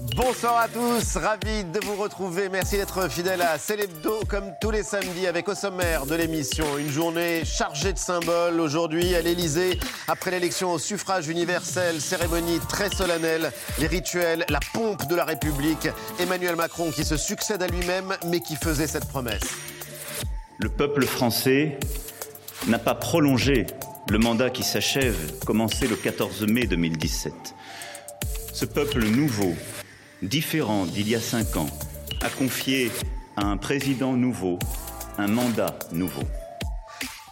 Bonsoir à tous, ravi de vous retrouver. Merci d'être fidèle à Célébdo comme tous les samedis avec au sommaire de l'émission une journée chargée de symboles aujourd'hui à l'Elysée après l'élection au suffrage universel, cérémonie très solennelle, les rituels, la pompe de la République, Emmanuel Macron qui se succède à lui-même mais qui faisait cette promesse. Le peuple français n'a pas prolongé le mandat qui s'achève, commencé le 14 mai 2017. Ce peuple nouveau différent d'il y a cinq ans, a confié à un président nouveau un mandat nouveau.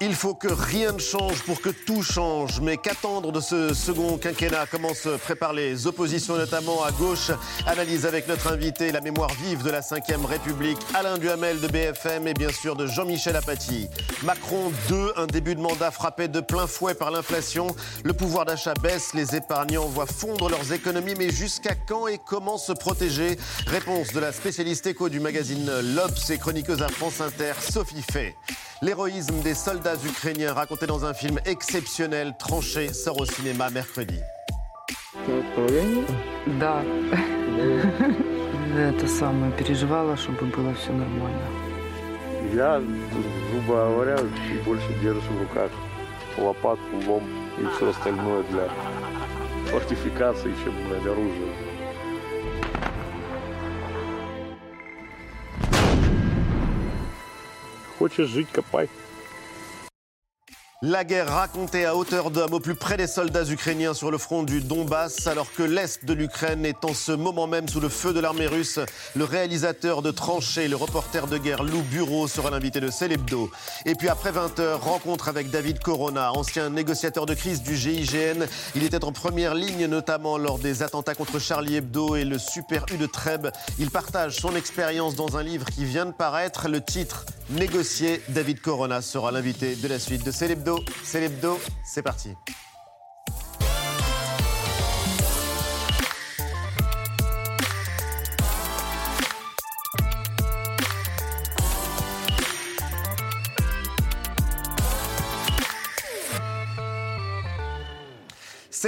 Il faut que rien ne change pour que tout change. Mais qu'attendre de ce second quinquennat Comment se préparent les oppositions, notamment à gauche Analyse avec notre invité, la mémoire vive de la Ve République, Alain Duhamel de BFM et bien sûr de Jean-Michel Apathy. Macron 2, un début de mandat frappé de plein fouet par l'inflation. Le pouvoir d'achat baisse, les épargnants voient fondre leurs économies. Mais jusqu'à quand et comment se protéger? Réponse de la spécialiste éco du magazine L'Obs et chroniqueuse à France Inter, Sophie Fay. L'héroïsme des soldats ukrainiens raconté dans un film exceptionnel, tranché, sort au cinéma mercredi. Да. Это самое, переживала, чтобы было все нормально. Я, грубо говоря, больше держу в руках лопатку, лом и все остальное для фортификации, чем для оружия. Хочешь жить, копай. La guerre racontée à hauteur d'homme au plus près des soldats ukrainiens sur le front du Donbass, alors que l'Est de l'Ukraine est en ce moment même sous le feu de l'armée russe. Le réalisateur de Tranchées, le reporter de guerre Lou Bureau sera l'invité de Célébdo. Et puis après 20h, rencontre avec David Corona, ancien négociateur de crise du GIGN. Il était en première ligne, notamment lors des attentats contre Charlie Hebdo et le Super U de Trèbes. Il partage son expérience dans un livre qui vient de paraître. Le titre Négocier. David Corona sera l'invité de la suite de Célébdo c'est l'hebdo, c'est parti.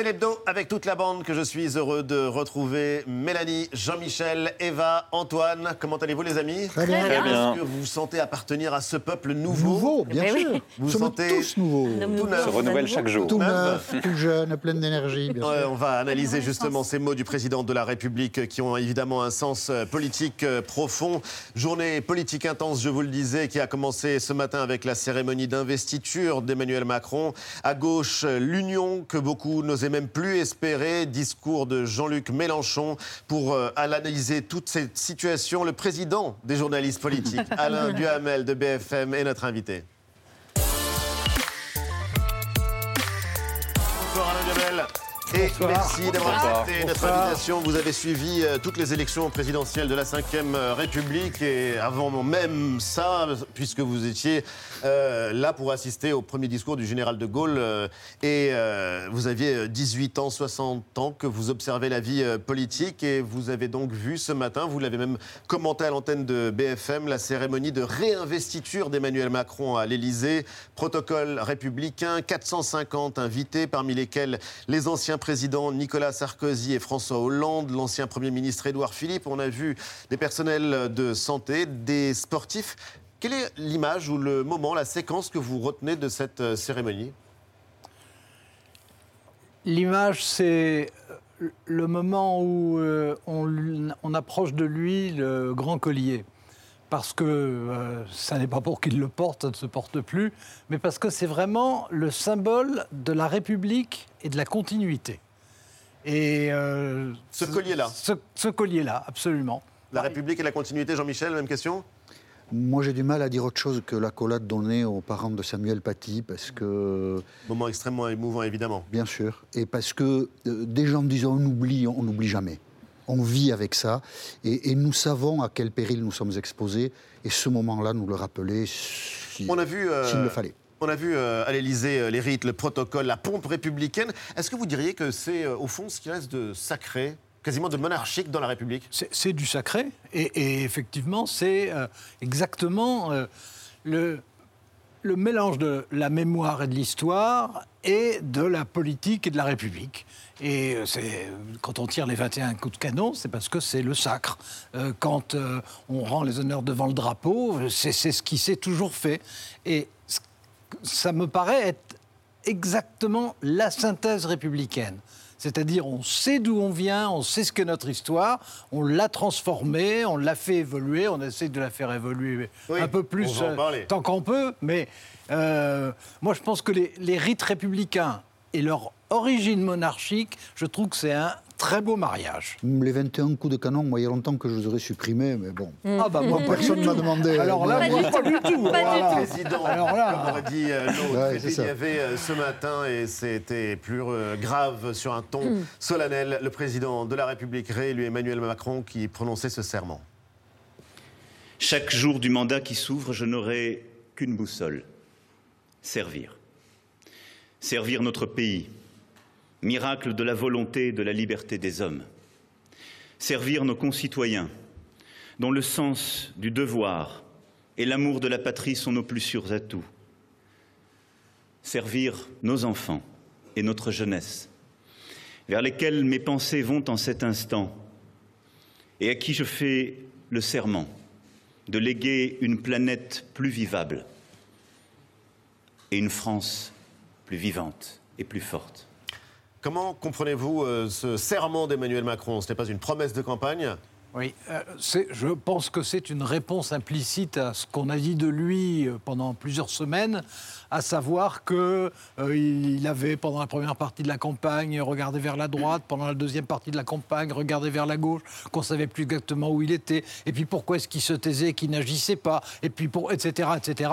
C'est l'hebdo avec toute la bande que je suis heureux de retrouver. Mélanie, Jean-Michel, Eva, Antoine. Comment allez-vous les amis? Très bien. Est-ce que vous vous sentez appartenir à ce peuple nouveau? Nouveau, bien Eh oui. sûr. Vous Nous vous sommes sentez tous nouveaux. tout neuf. Se renouvelle chaque jour. Tout Neuf. tout jeune, plein d'énergie, bien Ouais, sûr. on va analyser justement ces mots du président de la République qui ont évidemment un sens euh, politique euh, profond. Journée politique intense, je vous le disais, qui a commencé ce matin avec la cérémonie d'investiture d'Emmanuel Macron. À gauche, euh, l'union que beaucoup n'osaient même plus espérer. Discours de Jean-Luc Mélenchon pour euh, analyser toute cette situation. Le président des journalistes politiques, Alain Duhamel de BFM, est notre invité. Et merci d'avoir accepté notre invitation. Vous avez suivi euh, toutes les élections présidentielles de la Ve République et avant même ça, puisque vous étiez euh, là pour assister au premier discours du général de Gaulle euh, et euh, vous aviez 18 ans, 60 ans que vous observez la vie politique et vous avez donc vu ce matin, vous l'avez même commenté à l'antenne de BFM, la cérémonie de réinvestiture d'Emmanuel Macron à l'Élysée. Protocole républicain, 450 invités, parmi lesquels les anciens présidents Nicolas Sarkozy et François Hollande, l'ancien Premier ministre Édouard Philippe. On a vu des personnels de santé, des sportifs. Quelle est l'image ou le moment, la séquence que vous retenez de cette euh, cérémonie? L'image, c'est euh, le moment où euh, on approche de lui le grand collier. Parce que euh, ça n'est pas pour qu'il le porte, ça ne se porte plus, mais parce que c'est vraiment le symbole de la République et de la continuité. Et euh, Ce collier-là. Ce, ce collier-là, absolument. La République et la continuité, Jean-Michel, même question? Moi, j'ai du mal à dire autre chose que l'accolade donnée aux parents de Samuel Paty, parce que, Moment extrêmement émouvant, évidemment. bien sûr, et parce que euh, des gens disent on oublie, on n'oublie jamais. On vit avec ça, et, et nous savons à quel péril nous sommes exposés, et ce moment-là, nous le rappeler si- On a vu. euh, s'il le fallait. On a vu euh, à l'Élysée euh, les rites, le protocole, la pompe républicaine. Est-ce que vous diriez que c'est euh, au fond ce qui reste de sacré, quasiment de monarchique dans la République? C'est c'est du sacré. Et, et effectivement, c'est euh, exactement euh, le. Le mélange de la mémoire et de l'histoire et de la politique et de la République. Et euh, c'est quand on tire les 21 coups de canon, c'est parce que c'est le sacre. Euh, quand euh, on rend les honneurs devant le drapeau, c'est ce qui s'est toujours fait. Et ça me paraît être exactement la synthèse républicaine. C'est-à-dire, on sait d'où on vient, on sait ce qu'est notre histoire, on l'a transformée, on l'a fait évoluer, on essaie de la faire évoluer Oui, un peu plus euh, tant qu'on peut. Mais euh, moi, je pense que les, les rites républicains et leur origine monarchique, je trouve que c'est un très beau mariage. Les 21 coups de canon, moi, il y a longtemps que je les aurais supprimés, mais bon. Ah bah moi, Personne ne m'a demandé. Alors là, Moi, pas du tout. Voilà. Président, Alors là- comme aurait dit euh, l'autre. Ouais, il y avait euh, ce matin, et c'était plus euh, grave sur un ton solennel, le président de la République réélu Emmanuel Macron qui prononçait ce serment. Chaque jour du mandat qui s'ouvre, je n'aurai qu'une boussole servir. Servir notre pays, miracle de la volonté et de la liberté des hommes. Servir nos concitoyens, dont le sens du devoir et l'amour de la patrie sont nos plus sûrs atouts. Servir nos enfants et notre jeunesse, vers lesquels mes pensées vont en cet instant, et à qui je fais le serment de léguer une planète plus vivable et une France plus vivante et plus forte. Comment comprenez-vous euh, ce serment d'Emmanuel Macron? Ce n'est pas une promesse de campagne? Oui, euh, je pense que c'est une réponse implicite à ce qu'on a dit de lui euh, pendant plusieurs semaines, à savoir que euh, il avait pendant la première partie de la campagne regardé vers la droite, pendant la deuxième partie de la campagne regardé vers la gauche, qu'on savait plus exactement où il était, et puis pourquoi est-ce qu'il se taisait, qu'il n'agissait pas, et puis pour etc etc.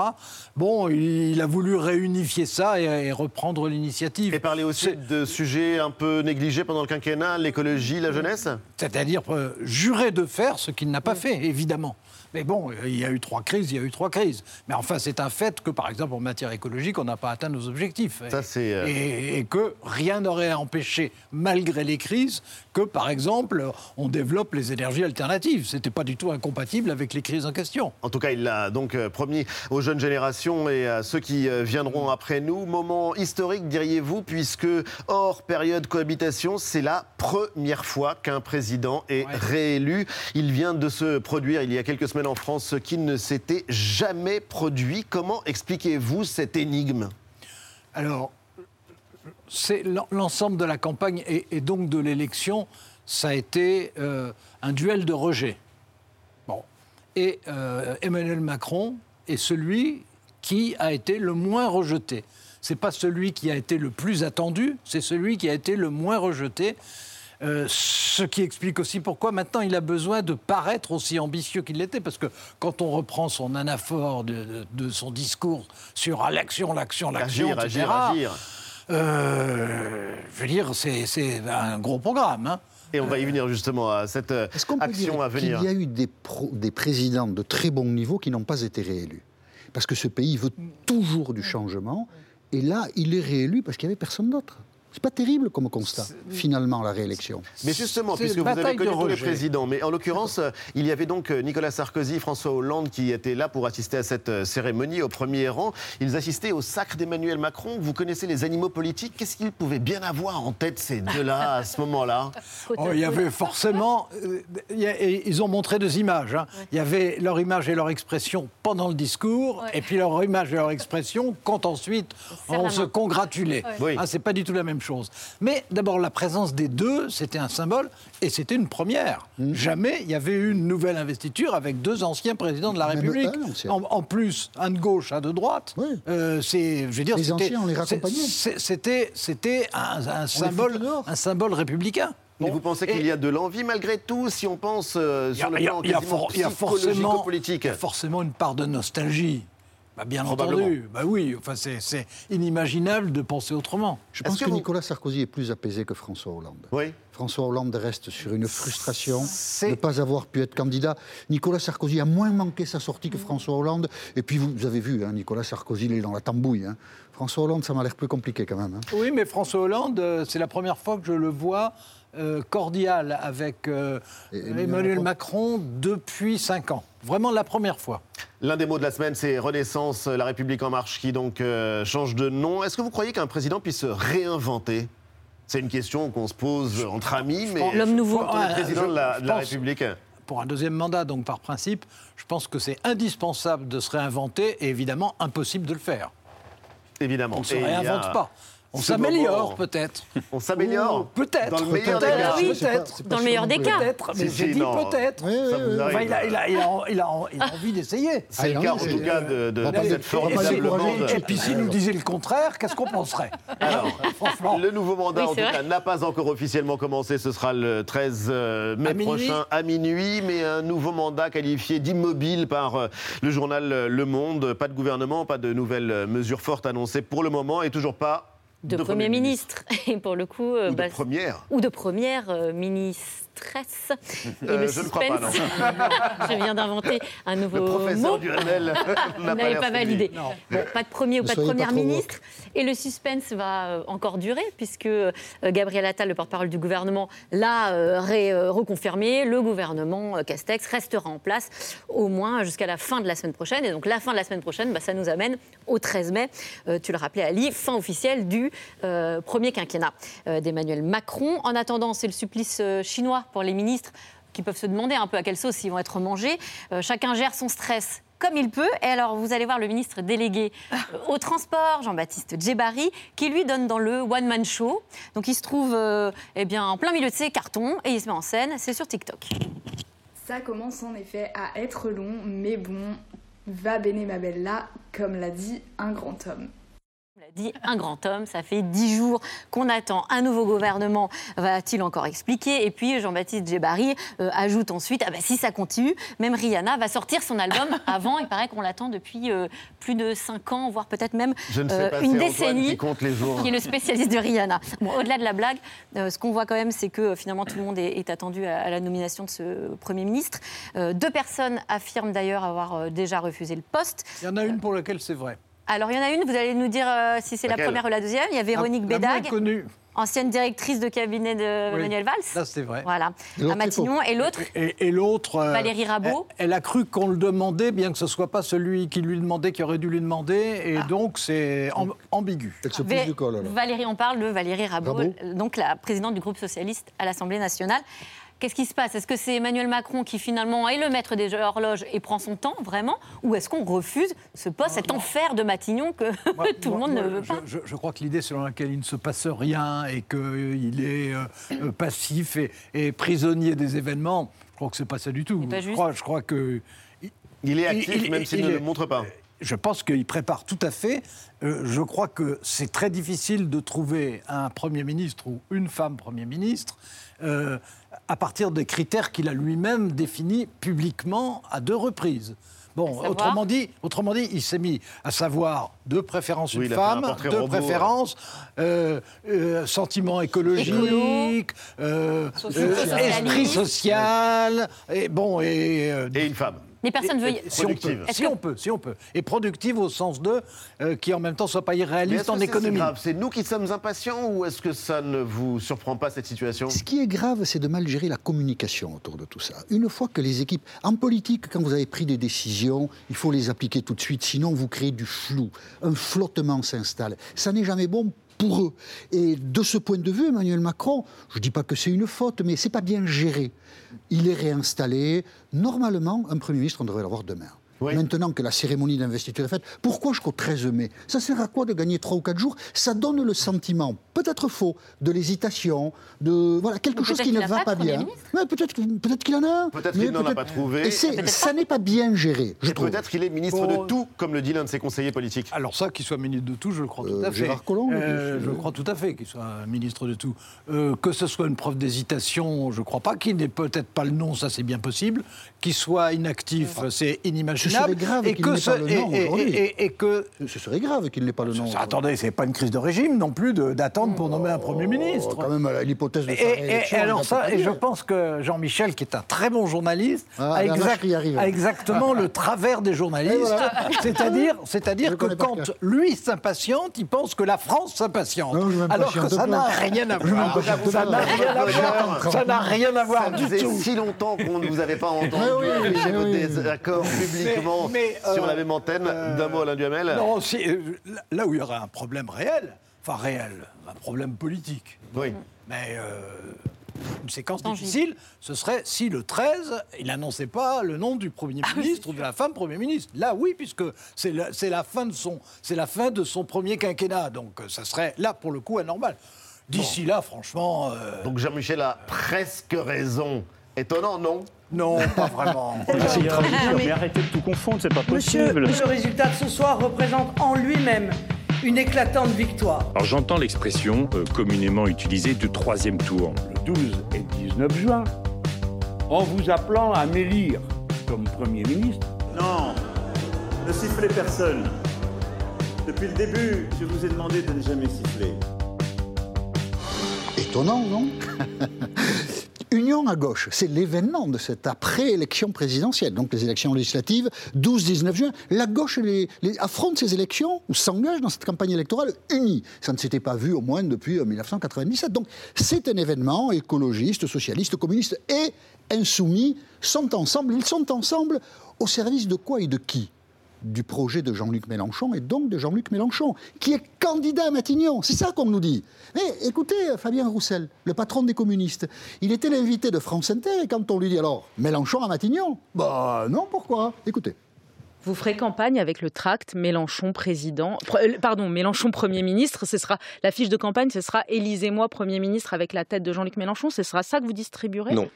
Bon, il, a voulu réunifier ça et, et reprendre l'initiative. Et parler aussi de sujets un peu négligés pendant le quinquennat, l'écologie, la jeunesse? C'est-à-dire euh, jurer de faire ce qu'il n'a pas fait, évidemment. Mais bon, il y a eu trois crises, il y a eu trois crises. Mais enfin, c'est un fait que, par exemple, en matière écologique, on n'a pas atteint nos objectifs. Ça, euh, Et, et que rien n'aurait empêché, malgré les crises, que, par exemple, on développe les énergies alternatives. Ce n'était pas du tout incompatible avec les crises en question. En tout cas, il l'a donc euh, promis aux jeunes générations et à ceux qui euh, viendront après nous. Moment historique, diriez-vous, puisque hors période cohabitation, c'est la première fois qu'un président est Ouais. réélu. Il vient de se produire il y a quelques semaines en France, ce qui ne s'était jamais produit. Comment expliquez-vous cette énigme? Alors, c'est l'en- l'ensemble de la campagne et, et donc de l'élection, ça a été euh, un duel de rejet. Bon. Et euh, Emmanuel Macron est celui qui a été le moins rejeté. C'est pas celui qui a été le plus attendu, c'est celui qui a été le moins rejeté. Euh, ce qui explique aussi pourquoi maintenant il a besoin de paraître aussi ambitieux qu'il l'était, parce que quand on reprend son anaphore de, de- de son discours sur l'action, l'action, l'action, Agir, etc., agir, agir. Euh, je veux dire, c'est c'est un gros programme. hein. Et on va y venir justement à cette euh, Est-ce qu'on peut action dire à venir. qu'il y a eu des, pro- des présidents de très bon niveau qui n'ont pas été réélus? Parce que ce pays veut toujours du changement, et là, il est réélu parce qu'il n'y avait personne d'autre. C'est pas terrible comme constat, finalement, la réélection. Mais justement, C'est puisque vous avez connu de tous les présidents, mais en l'occurrence, euh, il y avait donc euh, Nicolas Sarkozy, François Hollande qui étaient là pour assister à cette euh, cérémonie au premier rang. Ils assistaient au sacre d'Emmanuel Macron. Vous connaissez les animaux politiques. Qu'est-ce qu'ils pouvaient bien avoir en tête ces deux-là à ce moment-là Oh, il y avait forcément. euh, il y a- et ils ont montré deux images. hein. Il y avait leur image et leur expression pendant le discours, Ouais. et puis leur image et leur expression quand ensuite On se congratulait. Oui. Ah, c'est pas du tout la même chose. Mais d'abord, la présence des deux, c'était un symbole, et c'était une première. Mmh. Jamais il y avait eu une nouvelle investiture avec deux anciens présidents de la Même République. En, en plus, un de gauche, un de droite. Oui. Euh, c'est, je veux dire, Les c'était- anciens, on les raccompagnait. C'était, c'était un, un symbole, un symbole républicain. Mais Bon. vous pensez qu'il y a de l'envie malgré tout, si on pense euh, y a- sur le il y a- plan a for- forcément, psychologico-politique il y a forcément une part de nostalgie. Bah, bien entendu. Bah oui, enfin, c'est, c'est inimaginable de penser autrement. Je Est-ce pense que que, vous- Nicolas Sarkozy est plus apaisé que François Hollande? Oui. François Hollande reste sur une frustration de ne pas avoir pu être candidat. Nicolas Sarkozy a moins manqué sa sortie que François Hollande. Et puis vous, vous avez vu, hein, Nicolas Sarkozy, il est dans la tambouille. hein. François Hollande, ça m'a l'air plus compliqué quand même. hein. Oui, mais François Hollande, euh, c'est la première fois que je le vois euh, cordial avec euh, Et- et Emmanuel Macron depuis cinq ans. Vraiment la première fois. L'un des mots de la semaine, c'est Renaissance, La République En Marche, qui donc euh, change de nom. Est-ce que vous croyez qu'un président puisse se réinventer? C'est une question qu'on se pose entre amis, mais L'homme nouveau. quand on est président je- de la, je de la pense- République. Pour un deuxième mandat, donc par principe, je pense que c'est indispensable de se réinventer et évidemment impossible de le faire. Évidemment. On ne se a réinvente pas. On s'améliore peut-être. On s'améliore. Peut-être. Dans le meilleur des cas. Oui. Peut-être. Dans le meilleur des cas. Peut-être, mais j'ai dit peut-être. Il, a, envie d'essayer. C'est le cas, en tout cas, de, de cette formidable. Et puis s'il nous disait le contraire, qu'est-ce qu'on penserait? Alors, Franchement. le nouveau mandat, en tout cas, n'a pas encore officiellement commencé. Ce sera le 13 euh, mai prochain à minuit. Mais un nouveau mandat qualifié d'immobile par euh, le journal euh, Le Monde. Pas de gouvernement, pas de nouvelles mesures fortes annoncées pour le moment et toujours pas De, Premier ministre. Et pour le coup. euh, Ou de bah, première. ou de première euh, Et Euh, le je ne crois pas, non. je viens d'inventer un nouveau Le professeur mot. Duhamel Vous n'a pas validé. Non. Bon, pas de premier ou Ne pas de pas première ministre. Et le suspense va euh, encore durer, puisque euh, Gabriel Attal, le porte-parole du gouvernement, l'a reconfirmé. Le gouvernement Castex restera en place au moins jusqu'à la fin de la semaine prochaine. Et donc la fin de la semaine prochaine, bah, ça nous amène au 13 mai. Euh, tu le rappelais, Ali, fin officielle du euh, premier quinquennat d'Emmanuel Macron. En attendant, c'est le supplice chinois pour les ministres qui peuvent se demander un peu à quelle sauce ils vont être mangés. Euh, chacun gère son stress comme il peut. Et alors, vous allez voir le ministre délégué euh, au transport, Jean-Baptiste Djebari, qui lui donne dans le one-man show. Donc, il se trouve euh, eh bien, en plein milieu de ses cartons et il se met en scène. C'est sur TikTok. Ça commence en effet à être long, mais bon, va bene ma bella, comme l'a dit un grand homme. L'a dit, un grand homme, ça fait dix jours qu'on attend un nouveau gouvernement, va-t-il encore expliquer? Et puis Jean-Baptiste Djebari euh, ajoute ensuite, ah bah, si ça continue, même Rihanna va sortir son album avant, il paraît qu'on l'attend depuis euh, plus de cinq ans, voire peut-être même Je ne sais euh, pas, une décennie. qui compte les jours. qui est le spécialiste de Rihanna. Bon, au-delà de la blague, euh, ce qu'on voit quand même, c'est que euh, finalement tout le monde est, est attendu à, à la nomination de ce Premier ministre. Euh, deux personnes affirment d'ailleurs avoir euh, déjà refusé le poste. Il y en a une pour laquelle c'est vrai. Alors il y en a une, vous allez nous dire euh, si c'est la première ou la deuxième. Il y a Véronique La- la moins Bédag, connue. ancienne directrice de cabinet de Oui. Manuel Valls. Ça, c'est vrai. Voilà, Et l'autre, à Matignon. Et l'autre, Et, et l'autre. euh, Valérie Rabault. Elle, elle a cru qu'on le demandait, bien que ce ne soit pas celui qui lui demandait qui aurait dû lui demander. Et donc, c'est am- ambigu. Elle se pousse du col, alors. Valérie, on parle de Valérie Rabault, Rabault. donc la présidente du groupe socialiste à l'Assemblée nationale. Qu'est-ce qui se passe? Est-ce que c'est Emmanuel Macron qui finalement est le maître des horloges et prend son temps vraiment? Ou est-ce qu'on refuse ce poste, cet enfer de Matignon que Moi- tout le moi- monde ne veut je, pas? je- je crois que l'idée selon laquelle il ne se passe rien et qu'il est euh, euh, passif et, et prisonnier des événements, je crois que c'est pas ça du tout. Je, crois, je crois que. Il est actif, Il- même s'il il ne est- le montre pas. Je pense qu'il prépare tout à fait. Euh, je crois que c'est très difficile de trouver un Premier ministre ou une femme Premier ministre euh, à partir des critères qu'il a lui-même définis publiquement à deux reprises. Bon, autrement dit, autrement dit, il s'est mis à savoir de préférence Oui, une un femme, portrait de préférence euh, euh, sentiment écologique, euh, euh, esprit social, et bon et euh, Et une femme. Mais personne ne veut. y- si on, peut, si que- on peut, si on peut. Et productive au sens de euh, qui en même temps soit pas irréaliste en économie. grave C'est nous qui sommes impatients ou est-ce que ça ne vous surprend pas cette situation Ce qui est grave, c'est de mal gérer la communication autour de tout ça. Une fois que les équipes... En politique, quand vous avez pris des décisions, il faut les appliquer tout de suite, sinon vous créez du flou. Un flottement s'installe. Ça n'est jamais bon pour eux. Et de ce point de vue, Emmanuel Macron, je ne dis pas que c'est une faute, mais c'est pas bien géré. Il est réinstallé. Normalement, un Premier ministre, on devrait l'avoir demain. Oui. Maintenant que la cérémonie d'investiture est faite, pourquoi jusqu'au 13 mai? Ça sert à quoi de gagner 3 ou 4 jours? Ça donne le sentiment, peut-être faux, de l'hésitation, de voilà quelque chose qui ne va pas bien. Ouais, peut-être peut qu'il en a un. Peut-être mais qu'il n'en a pas trouvé. Et ça n'est pas bien géré, je Et trouve. peut-être qu'il est ministre Bon. de tout, comme le dit l'un de ses conseillers politiques. Alors ça, qu'il soit ministre de tout, je le crois tout Euh, à fait. Gérard Collomb, Euh, je- je crois tout à fait qu'il soit ministre de tout. Euh, que ce soit une preuve d'hésitation, je ne crois pas. Qu'il n'ait peut-être pas le nom, ça c'est bien possible. Qu'il soit inactif, c'est Je inimaginable. Serait grave et qu'il que n'ait ce- pas le et- nom et- aujourd'hui. et- et que Ce serait grave qu'il n'ait pas le nom. ça, attendez, c'est pas une crise de régime non plus de- d'attendre pour nommer un Premier ministre. Oh, quand même, à l'hypothèse de Et, alors ça, et je pense que Jean-Michel, qui est un très bon journaliste, Ah, a, exactement le travers des journalistes. C'est-à-dire, que quand lui s'impatiente, il pense que la France s'impatiente. Alors que ça n'a rien à voir. Ça n'a rien à voir. Ça n'a rien à Ça voir du faisait tout. si longtemps qu'on ne vous avait pas entendu oui, oui, afficher désaccords publiquement mais, sur euh, la même antenne. D'un mot, Alain Duhamel. Non, euh, là où il y aurait un problème réel, enfin réel, un problème politique, Oui. mais euh, une séquence difficile, ce serait si le 13, il n'annonçait pas le nom du Premier ministre ou de la femme Premier ministre. Là, oui, puisque c'est la, c'est la, fin de son- c'est la fin de son premier quinquennat, donc euh, ça serait là, pour le coup, anormal. D'ici là, franchement, euh, Donc Jean-Michel a presque raison. Étonnant, non? Non, pas vraiment. C'est une tragédie, mais- mais arrêtez de tout confondre, c'est pas Monsieur, possible. le résultat de ce soir représente en lui-même une éclatante victoire. Alors j'entends l'expression euh, communément utilisée du troisième tour. le 12 et 19 juin, en vous appelant à m'élire comme Premier ministre. Non, ne sifflez personne. Depuis le début, je vous ai demandé de ne jamais siffler. Étonnant, non? Union à gauche, c'est l'événement de cette après-élection présidentielle, donc les élections législatives, 12-19 juin. La gauche affronte ces élections ou s'engage dans cette campagne électorale unie. Ça ne s'était pas vu au moins depuis euh, 1997. Donc c'est un événement, écologiste, socialiste, communiste et insoumis sont ensemble. Ils sont ensemble au service de quoi et de qui? Du projet de Jean-Luc Mélenchon et donc de Jean-Luc Mélenchon, qui est candidat à Matignon. C'est ça qu'on nous dit. Mais écoutez, Fabien Roussel, le patron des communistes, il était l'invité de France Inter et quand on lui dit alors Mélenchon à Matignon Bah non, pourquoi? Écoutez. Vous ferez campagne avec le tract Mélenchon président, euh, pardon, Mélenchon Premier ministre. Ce sera la fiche de campagne, ce sera Élisez-moi Premier ministre avec la tête de Jean-Luc Mélenchon. Ce sera ça que vous distribuerez? Non.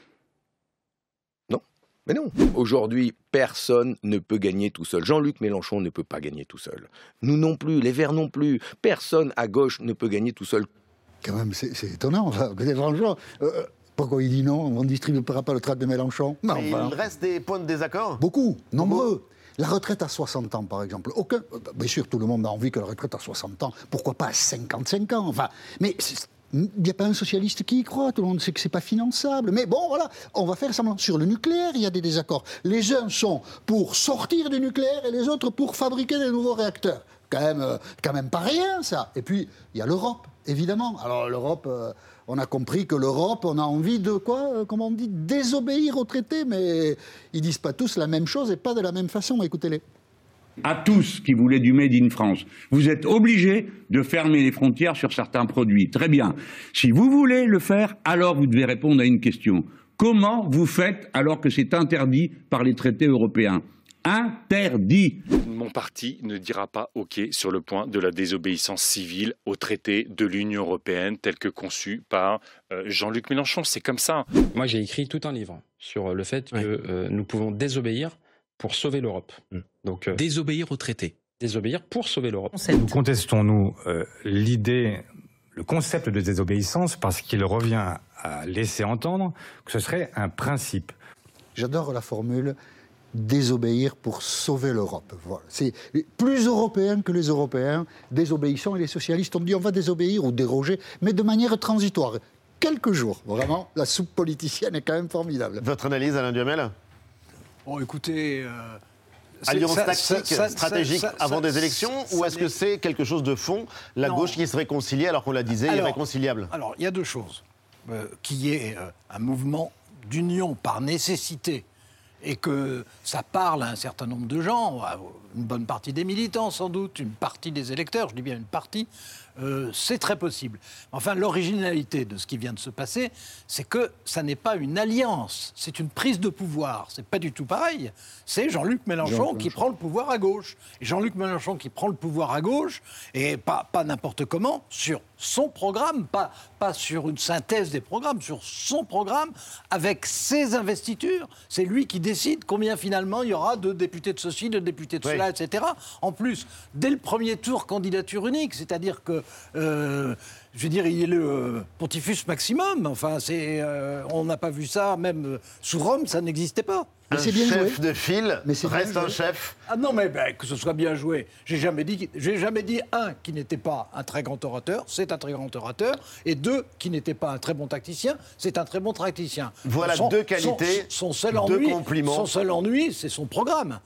Non. Mais non. Aujourd'hui, personne ne peut gagner tout seul. Jean-Luc Mélenchon ne peut pas gagner tout seul. Nous non plus, les Verts non plus. Personne à gauche ne peut gagner tout seul. Quand même, c'est c'est étonnant. Enfin, franchement, euh, pourquoi il dit non? On ne distribuera pas le tract de Mélenchon Mais Mais enfin, Il reste des points de désaccord Beaucoup, nombreux. La retraite à 60 ans, par exemple. Aucun, euh, bien sûr, tout le monde a envie que la retraite à 60 ans. Pourquoi pas à 55 ans Enfin, mais c'est- il n'y a pas un socialiste qui y croit. Tout le monde sait que c'est pas finançable. Mais bon, voilà, on va faire semblant. Sur le nucléaire, il y a des désaccords. Les uns sont pour sortir du nucléaire et les autres pour fabriquer des nouveaux réacteurs. Quand même, euh, quand même pas rien, ça. Et puis, il y a l'Europe, évidemment. Alors, l'Europe. euh, on a compris que l'Europe, on a envie de quoi euh, Comment on dit Désobéir au traité, mais ils disent pas tous la même chose et pas de la même façon. Écoutez-les. À tous qui voulaient du Made in France, vous êtes obligés de fermer les frontières sur certains produits. Très bien. Si vous voulez le faire, alors vous devez répondre à une question. Comment vous faites alors que c'est interdit par les traités européens? Interdit. Mon parti ne dira pas OK sur le point de la désobéissance civile au traité de l'Union européenne tel que conçu par euh, Jean-Luc Mélenchon. C'est comme ça. Moi, j'ai écrit tout un livre sur le fait que euh, nous pouvons désobéir pour sauver l'Europe. Donc, euh, Désobéir au traité. désobéir pour sauver l'Europe. Nous contestons, nous, euh, l'idée, le concept de désobéissance parce qu'il revient à laisser entendre que ce serait un principe. J'adore la formule désobéir pour sauver l'Europe. Voilà. C'est plus européen que les Européens. Désobéissons et les socialistes ont dit on va désobéir ou déroger, mais de manière transitoire. Quelques jours, vraiment, la soupe politicienne est quand même formidable. Votre analyse, Alain Duhamel? Bon, écoutez. euh, Alliance ça- tactique, ça- ça- stratégique avant des élections Ou est-ce que c'est quelque chose de fond? La Non. gauche qui se réconcilie alors qu'on la disait Alors, irréconciliable Alors, il y a deux choses. Euh, qui est euh, un mouvement d'union par nécessité et que ça parle à un certain nombre de gens, une bonne partie des militants sans doute, une partie des électeurs, je dis bien une partie, euh, c'est très possible. Enfin, l'originalité de ce qui vient de se passer, c'est que ça n'est pas une alliance, c'est une prise de pouvoir. C'est pas du tout pareil. C'est Jean-Luc Mélenchon Jean-Luc qui Mélenchon. prend le pouvoir à gauche. Et Jean-Luc Mélenchon qui prend le pouvoir à gauche, et pas, pas n'importe comment, sur son programme, pas, pas sur une synthèse des programmes, sur son programme, avec ses investitures. C'est lui qui décide combien finalement il y aura de députés de ceci, de députés de Oui. cela, etc. En plus, dès le premier tour, candidature unique, c'est-à-dire que euh, je veux dire, il est le euh, pontifex maximum. Enfin, c'est, euh, on n'a pas vu ça, même sous Rome, ça n'existait pas. Un chef de file reste un chef. Ah non, mais ben, que ce soit bien joué. J'ai jamais dit, j'ai jamais dit un qui n'était pas un très grand orateur, c'est un très grand orateur, et deux qui n'était pas un très bon tacticien, c'est un très bon tacticien. Voilà Son- deux qualités, Son, son seul deux ennui, compliments. son seul ennui, c'est son programme,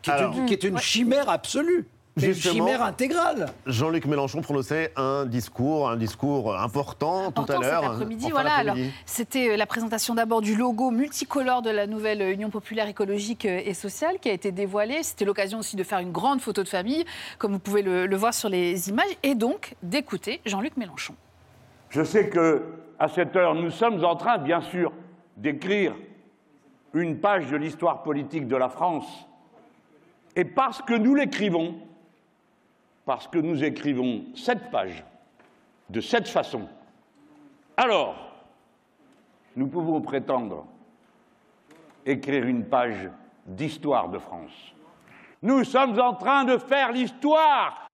qui est, Alors. une, qui est une chimère absolue, une Justement, chimère intégrale. Jean-Luc Mélenchon prononçait un discours, un discours important tout à l'heure. cet après-midi. Voilà, alors c'était euh, la présentation d'abord du logo multicolore de la nouvelle euh, Union populaire écologique euh, et sociale qui a été dévoilée. C'était l'occasion aussi de faire une grande photo de famille, comme vous pouvez le, le voir sur les images, et donc d'écouter Jean-Luc Mélenchon. Je sais que à cette heure, nous sommes en train, bien sûr, d'écrire une page de l'histoire politique de la France. Et parce que nous l'écrivons, parce que nous écrivons cette page de cette façon, alors nous pouvons prétendre écrire une page d'histoire de France. Nous sommes en train de faire l'histoire.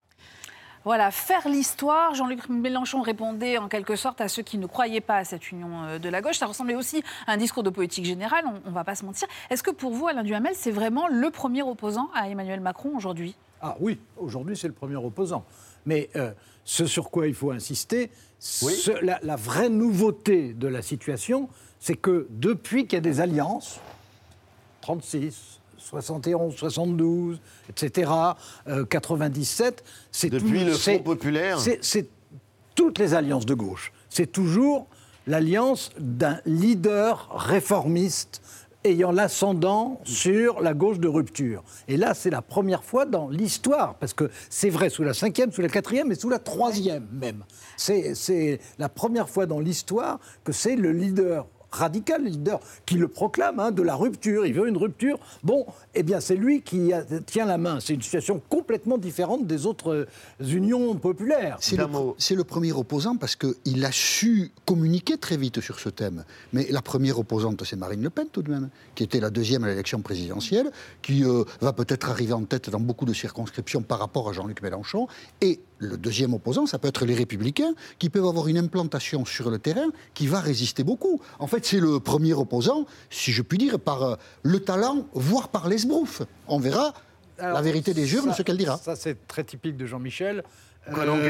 Voilà, faire l'histoire. Jean-Luc Mélenchon répondait en quelque sorte à ceux qui ne croyaient pas à cette union euh, de la gauche. Ça ressemblait aussi à un discours de politique générale, on ne va pas se mentir. Est-ce que pour vous, Alain Duhamel, c'est vraiment le premier opposant à Emmanuel Macron aujourd'hui? Ah oui, aujourd'hui c'est le premier opposant. Mais euh, ce sur quoi il faut insister, ce- la, la vraie nouveauté de la situation, c'est que depuis qu'il y a des alliances, 36, 71, 72, etc., euh, 97, c'est Depuis tout- le Front populaire. C'est toutes les alliances de gauche. C'est toujours l'alliance d'un leader réformiste ayant l'ascendant sur la gauche de rupture. Et là, c'est la première fois dans l'histoire, parce que c'est vrai sous la cinquième, sous la quatrième et sous la troisième même. C'est la première fois dans l'histoire que c'est le leader radical, le leader qui le proclame, hein, de la rupture. Il veut une rupture. Bon, eh bien, c'est lui qui a- tient la main. C'est une situation complètement différente des autres euh, unions populaires. C'est le, c'est le premier opposant parce qu'il a su communiquer très vite sur ce thème. Mais la première opposante, c'est Marine Le Pen tout de même, qui était la deuxième à l'élection présidentielle, qui euh, va peut-être arriver en tête dans beaucoup de circonscriptions par rapport à Jean-Luc Mélenchon. Et le deuxième opposant, ça peut être les Républicains, qui peuvent avoir une implantation sur le terrain qui va résister beaucoup. En fait, c'est le premier opposant, si je puis dire, par euh, le talent, voire par l'esbrouf. On verra la vérité des urnes, ce qu'elle dira. Ça, c'est très typique de Jean-Michel. Donc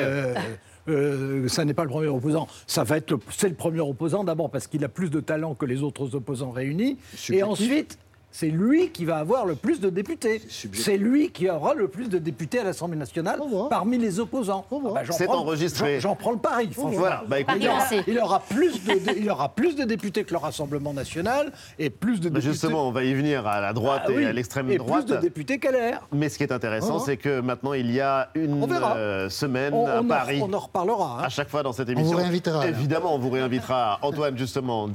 euh, ça n'est pas le premier opposant. Ça va être le, c'est le premier opposant d'abord parce qu'il a plus de talent que les autres opposants réunis. Et ensuite, c'est lui qui va avoir le plus de députés. C'est lui qui aura le plus de députés à l'Assemblée nationale parmi les opposants. Ah bah, C'est prends- enregistré. J'en, prends le pari. Voilà, bah, écoute- il, aura, il plus de, il aura plus de députés que le Rassemblement national et plus de Bah, députés. justement, on va y venir à la droite Ah et oui, à l'extrême et droite. plus de députés qu'à l'air. Mais ce qui est intéressant, c'est que maintenant, il y a une On verra. euh, semaine On- à on en- Paris. on en reparlera. hein. À chaque fois dans cette émission. vous réinvitera. Évidemment, on vous réinvitera. Antoine, justement.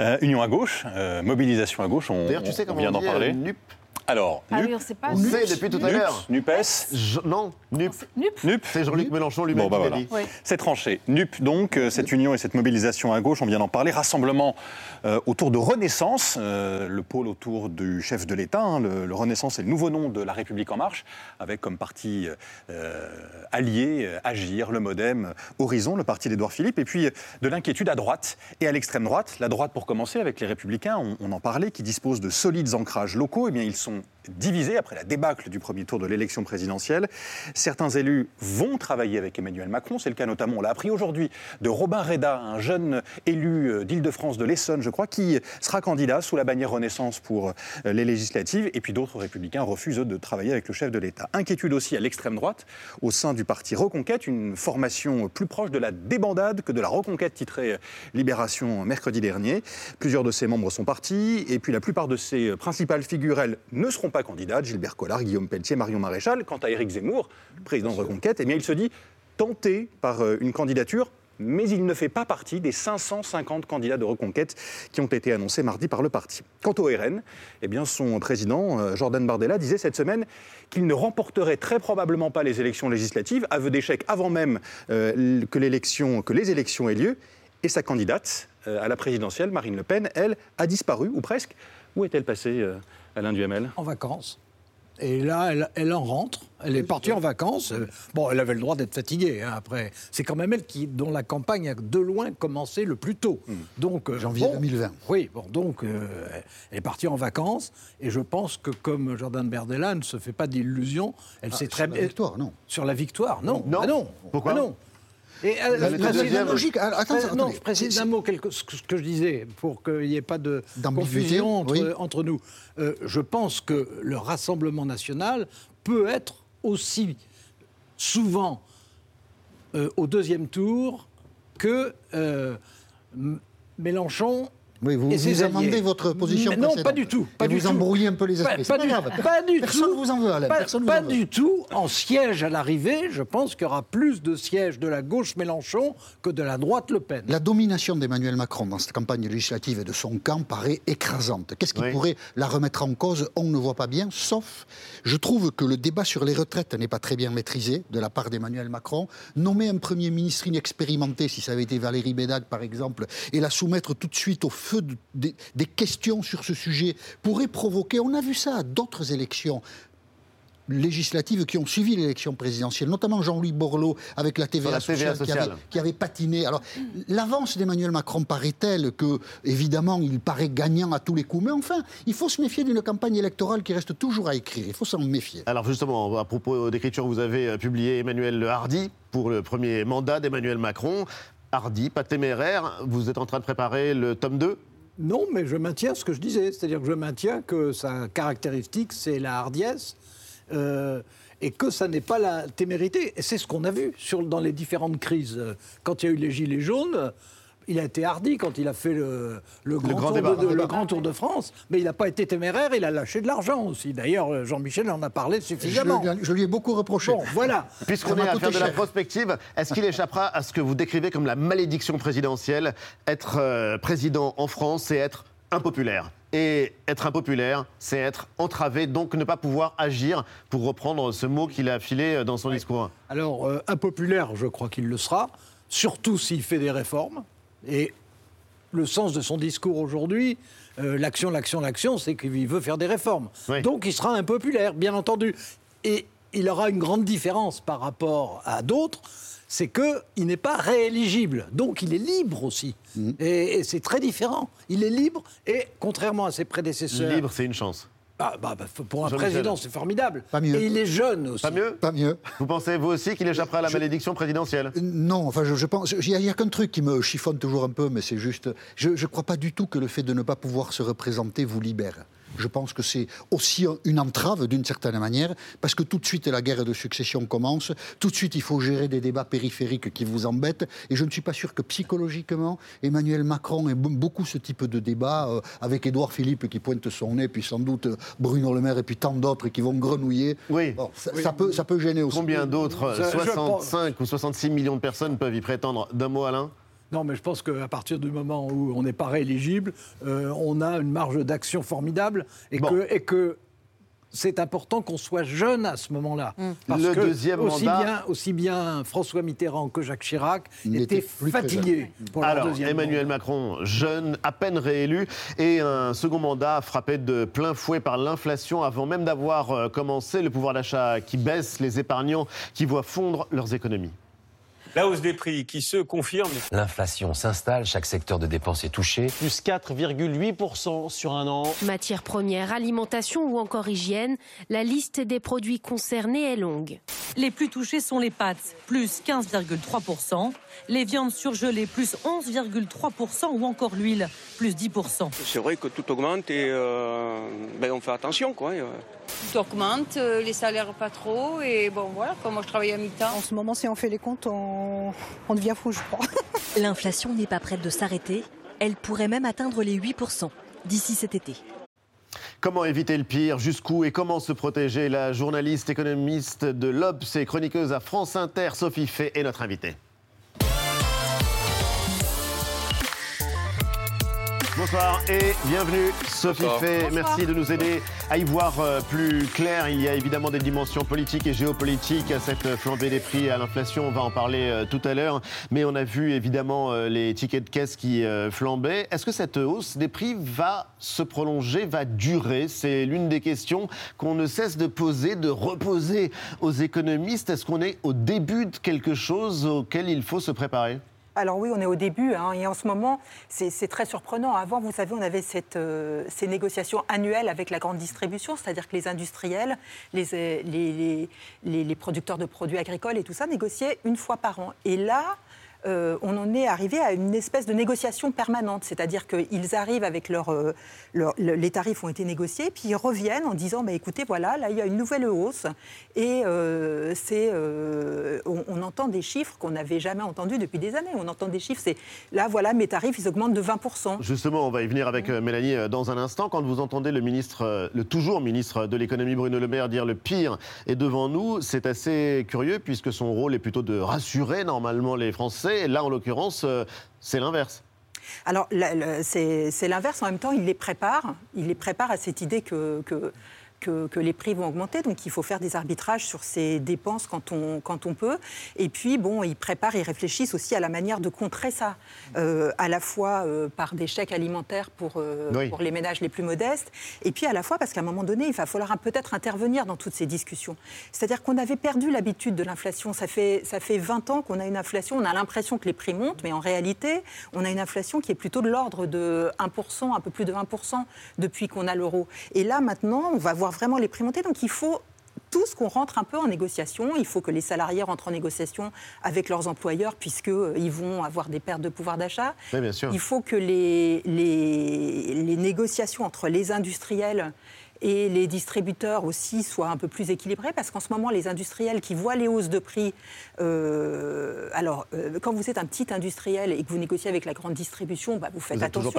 Euh, Union à gauche, euh, mobilisation à gauche, on, D'ailleurs, tu sais on comment vient on d'en dit, parler. euh, NUP Alors, Ah NUP, oui, on ne sait pas. On sait depuis tout à l'heure. NUPES Je- Non, NUP. NUP. C'est Jean-Luc Mélenchon lui-même Bon, bah qui l'a voilà. dit. Oui. C'est tranché. NUP, donc, euh, cette union et cette mobilisation à gauche, on vient d'en parler. Rassemblement euh, autour de Renaissance, euh, le pôle autour du chef de l'État. hein. le, le Renaissance est le nouveau nom de La République En Marche, avec comme parti euh, allié euh, Agir, le Modem, Horizon, le parti d'Édouard Philippe. Et puis de l'inquiétude à droite et à l'extrême droite. La droite, pour commencer, avec les Républicains, on, on en parlait, qui disposent de solides ancrages locaux. Eh bien, ils sont divisés après la débâcle du premier tour de l'élection présidentielle. Certains élus vont travailler avec Emmanuel Macron. C'est le cas notamment, on l'a appris aujourd'hui, de Robin Reda, un jeune élu euh, d'Île-de-France, de l'Essonne, je crois, qui sera candidat sous la bannière Renaissance pour euh, les législatives. Et puis d'autres républicains refusent de travailler avec le chef de l'État. Inquiétude aussi à l'extrême droite, au sein du parti Reconquête, une formation plus proche de la débandade que de la Reconquête, titrée euh, Libération mercredi dernier. Plusieurs de ses membres sont partis, et puis la plupart de ses principales figures, elles, ne seront pas candidates. Gilbert Collard, Guillaume Pelletier, Marion Maréchal. Quant à Éric Zemmour, président de Reconquête, eh bien, il se dit tenté par euh, une candidature mais il ne fait pas partie des 550 candidats de reconquête qui ont été annoncés mardi par le parti. Quant au RN, eh bien son président, euh, Jordan Bardella, disait cette semaine qu'il ne remporterait très probablement pas les élections législatives, aveu d'échec avant même euh, que, les élections aient lieu. Et sa candidate à la présidentielle, Marine Le Pen, elle, a disparu, ou presque. Où est-elle passée, Alain Duhamel En vacances. Et là, elle, elle en rentre. Elle est partie en vacances. Euh, Bon, elle avait le droit d'être fatiguée. hein, après, c'est quand même elle qui, dont la campagne a de loin commencé le plus tôt. Donc euh, Janvier bon, 2020. Oui, bon, donc euh, elle est partie en vacances. Et je pense que comme Jordan Berdella ne se fait pas d'illusions, elle Ah, sait sur très la bien. victoire, non. Sur la victoire, non. Non. Ah non. Pourquoi Ah non. Et, euh, deuxième. logique. Attends, Euh, non, je précise d'un mot quelque, ce que ce que je disais pour qu'il n'y ait pas de confusion entre, oui. entre nous. Euh, je pense que le Rassemblement national peut être aussi souvent euh, au deuxième tour que euh, Mélenchon. Oui, vous, amendez votre position Mais Non, précédente. pas du tout. Pas Et du vous tout. embrouillez un peu les esprits. Pas, pas grave. pas du Personne tout. vous en veut, Alain. Pas, Personne vous pas en veut. du tout. En siège à l'arrivée, je pense qu'il y aura plus de sièges de la gauche Mélenchon que de la droite Le Pen. La domination d'Emmanuel Macron dans cette campagne législative et de son camp paraît écrasante. Qu'est-ce qui Oui. pourrait la remettre en cause On ne voit pas bien, sauf, je trouve que le débat sur les retraites n'est pas très bien maîtrisé de la part d'Emmanuel Macron. Nommer un Premier ministre inexpérimenté, si ça avait été Valérie Bédag par exemple, et la soumettre tout de suite au feu de- des- des questions sur ce sujet, pourrait provoquer, on a vu ça à d'autres élections, législatives qui ont suivi l'élection présidentielle, notamment Jean-Louis Borloo avec la TVA, la TVA sociale, qui avait- sociale. qui avait patiné. Alors, l'avance d'Emmanuel Macron paraît telle que, évidemment, il paraît gagnant à tous les coups. Mais enfin, il faut se méfier d'une campagne électorale qui reste toujours à écrire. Il faut s'en méfier. Alors justement, à propos d'écriture, vous avez euh, publié Emmanuel Hardy pour le premier mandat d'Emmanuel Macron. Hardy, pas téméraire, vous êtes en train de préparer le tome 2 Non, mais je maintiens ce que je disais. C'est-à-dire que je maintiens que sa caractéristique, c'est la hardiesse. euh, et que ça n'est pas la témérité. Et c'est ce qu'on a vu sur, dans les différentes crises. Quand il y a eu les Gilets jaunes, il a été hardi quand il a fait le, le grand, grand tour, débat. de, le grand tour de France. Mais il n'a pas été téméraire, il a lâché de l'argent aussi. D'ailleurs, euh, Jean-Michel en a parlé suffisamment. je lui ai beaucoup reproché. Bon, voilà. Puisqu'on est à faire de la prospective, est-ce qu'il échappera à ce que vous décrivez comme la malédiction présidentielle Être euh, président en France, c'est être impopulaire? Et être impopulaire, c'est être entravé, donc ne pas pouvoir agir, pour reprendre ce mot qu'il a affilé euh, dans son discours. Alors, euh, impopulaire, je crois qu'il le sera, surtout s'il fait des réformes. Et le sens de son discours aujourd'hui, euh, l'action, l'action, l'action, c'est qu'il veut faire des réformes. Donc, il sera impopulaire, bien entendu. Et il aura une grande différence par rapport à d'autres, c'est qu'il n'est pas rééligible. Donc, il est libre aussi. Et, et c'est très différent. Il est libre et, contrairement à ses prédécesseurs... Libre, c'est une chance. Ah, bah, bah, pour un président, c'est formidable. Pas mieux. Et il est jeune aussi. Pas mieux Pas mieux. Vous pensez, vous aussi, qu'il échappera à la malédiction présidentielle? Non, enfin, je, je pense. Il n'y a, il y a qu'un truc qui me chiffonne toujours un peu, mais c'est juste. Je ne crois pas du tout que le fait de ne pas pouvoir se représenter vous libère. Je pense que c'est aussi un- une entrave d'une certaine manière, parce que tout de suite la guerre de succession commence, tout de suite il faut gérer des débats périphériques qui vous embêtent, et je ne suis pas sûr que psychologiquement Emmanuel Macron ait be- beaucoup ce type de débat, euh, avec Édouard Philippe qui pointe son nez, puis sans doute euh, Bruno Le Maire et puis tant d'autres qui vont grenouiller. Oui. Bon, ça, ça peut, ça peut gêner aussi. Combien d'autres euh, Ça, je 65 ou 66 millions de personnes peuvent y prétendre D'un mot, Alain? Non, mais je pense qu'à partir du moment où on n'est pas rééligible, euh, on a une marge d'action formidable et que, et que c'est important qu'on soit jeune à ce moment-là. Parce Le que deuxième aussi mandat- Bien, aussi bien François Mitterrand que Jacques Chirac étaient fatigués pour leur Alors, deuxième Emmanuel mandat. Macron, jeune, à peine réélu, et un second mandat frappé de plein fouet par l'inflation avant même d'avoir euh, commencé, le pouvoir d'achat qui baisse, les épargnants qui voient fondre leurs économies. La hausse des prix qui se confirme. L'inflation s'installe, chaque secteur de dépenses est touché. Plus 4,8% sur un an. Matières premières, alimentation ou encore hygiène, la liste des produits concernés est longue. Les plus touchés sont les pâtes, plus 15,3%, les viandes surgelées, plus 11,3% ou encore l'huile, plus 10%. C'est vrai que tout augmente et euh, ben on fait attention. Quoi. Tout augmente, euh, les salaires pas trop, et bon voilà, comme moi je travaille à mi-temps. En ce moment, si on fait les comptes, on, on devient fou, je crois. L'inflation n'est pas prête de s'arrêter. Elle pourrait même atteindre les 8% d'ici cet été. Comment éviter le pire? Jusqu'où et comment se protéger? La journaliste économiste de l'Obs et chroniqueuse à France Inter, Sophie Fay, est notre invitée. Bonsoir et bienvenue. Sophie Bonsoir. Fay, Bonsoir. merci de nous aider à y voir euh, plus clair. Il y a évidemment des dimensions politiques et géopolitiques à cette flambée des prix, à l'inflation. On va en parler euh, tout à l'heure. Mais on a vu évidemment euh, les tickets de caisse qui flambaient. Est-ce que cette hausse des prix va se prolonger, va durer? C'est l'une des questions qu'on ne cesse de poser, de reposer aux économistes. Est-ce qu'on est au début de quelque chose auquel il faut se préparer? Alors oui, on est au début, hein, et en ce moment, c'est très surprenant. Avant, vous savez, on avait euh, ces négociations annuelles avec la grande distribution, c'est-à-dire que les industriels, euh, les- les producteurs de produits agricoles et tout ça négociaient une fois par an. Et là, euh, on en est arrivé à une espèce de négociation permanente, c'est-à-dire qu'ils arrivent avec leur, euh, les tarifs ont été négociés, puis ils reviennent en disant, bah, écoutez, voilà, là il y a une nouvelle hausse, et euh, on, on entend des chiffres qu'on n'avait jamais entendus depuis des années. On entend des chiffres, c'est là, voilà, mes tarifs, ils augmentent de 20% Justement, on va y venir avec Mélanie dans un instant. Quand vous entendez le ministre, le toujours ministre de l'économie Bruno Le Maire dire le pire est devant nous, c'est assez curieux puisque son rôle est plutôt de rassurer normalement les Français. Et là, en l'occurrence, euh, c'est l'inverse. Alors, c'est l'inverse. En même temps, il les prépare. Il les prépare à cette idée que, que, que- que les prix vont augmenter. Donc, il faut faire des arbitrages sur ces dépenses quand on, quand on peut. Et puis, bon, ils préparent, ils réfléchissent aussi à la manière de contrer ça. Euh, à la fois euh, par des chèques alimentaires pour, euh, Oui. pour les ménages les plus modestes. Et puis, à la fois parce qu'à un moment donné, il va falloir peut-être intervenir dans toutes ces discussions. C'est-à-dire qu'on avait perdu l'habitude de l'inflation. Ça fait, ça fait 20 ans qu'on a une inflation. On a l'impression que les prix montent, mais en réalité, on a une inflation qui est plutôt de l'ordre de 1%, un peu plus de 1% depuis qu'on a l'euro. Et là, maintenant, on va voir vraiment les prix monter. Donc, il faut tous qu'on rentre un peu en négociation. Il faut que les salariés rentrent en négociation avec leurs employeurs, puisqu'ils vont avoir des pertes de pouvoir d'achat. Oui, bien sûr. Il faut que les, les, les négociations entre les industriels et les distributeurs aussi soient un peu plus équilibrées, parce qu'en ce moment, les industriels qui voient les hausses de prix, euh, alors euh, quand vous êtes un petit industriel et que vous négociez avec la grande distribution, bah, vous faites Vous attention.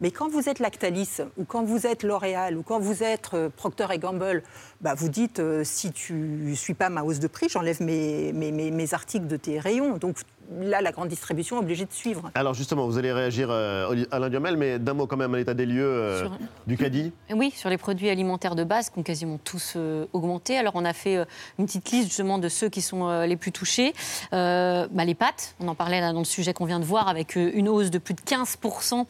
Mais quand vous êtes Lactalis, ou quand vous êtes L'Oréal, ou quand vous êtes euh, Procter Gamble, bah, vous dites si tu ne suis pas ma hausse de prix, j'enlève mes, mes, mes- mes articles de tes rayons. Donc là, la grande distribution est obligée de suivre. Alors justement, vous allez réagir, euh, Alain Duhamel, mais d'un mot quand même à l'état des lieux euh, Sur- du caddie. Oui, sur les produits alimentaires de base qui ont quasiment tous euh, augmenté. Alors on a fait euh, une petite liste justement de ceux qui sont euh, les plus touchés. Euh, bah, les pâtes, on en parlait là dans le sujet qu'on vient de voir, avec euh, une hausse de plus de 15%,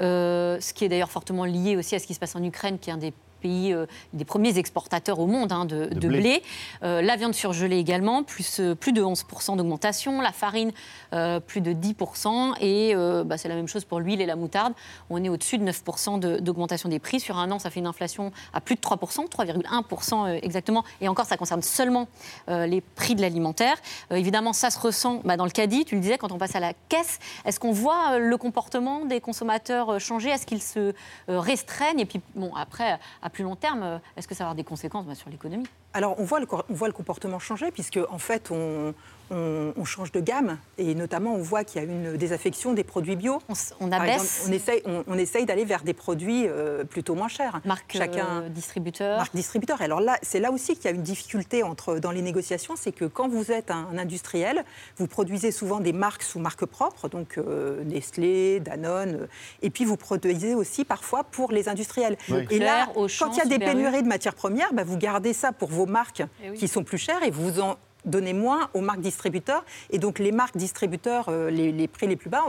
euh, ce qui est d'ailleurs fortement lié aussi à ce qui se passe en Ukraine, qui est un des pays, euh, des premiers exportateurs au monde hein, de, De de blé. blé. Euh, la viande surgelée également, plus, euh, plus de 11% d'augmentation. La farine, euh, plus de 10%. Et euh, bah, c'est la même chose pour l'huile et la moutarde. On est au-dessus de 9% de- d'augmentation des prix. Sur un an, ça fait une inflation à plus de 3%, 3,1% euh, exactement. Et encore, ça concerne seulement les prix de l'alimentaire. Évidemment, ça se ressent bah, dans le caddie. Tu le disais, quand on passe à la caisse, est-ce qu'on voit le comportement des consommateurs changer? Est-ce qu'ils se restreignent? Et puis, bon, après, à plus long terme, euh, est-ce que ça va avoir des conséquences bah, sur l'économie? Alors, on voit, le, on voit le comportement changer, puisque, en fait, on, on- on change de gamme, et notamment, on voit qu'il y a une désaffection des produits bio. On, abaisse. exemple, on essaye, on, on essaye d'aller vers des produits euh, plutôt moins chers. Marque euh, distributeur. Marque distributeur. Alors là, c'est là aussi qu'il y a une difficulté entre, dans les négociations, c'est que quand vous êtes un, industriel, vous produisez souvent des marques sous marque propre, donc euh, Nestlé, Danone, et puis vous produisez aussi parfois pour les industriels. Oui. Et là, Auchan, quand il y a des pénuries de matières premières, bah, vous gardez ça pour vos marques Eh oui. qui sont plus chères et vous en donnez moins aux marques distributeurs. Et donc les marques distributeurs, euh, les, les prix les plus bas,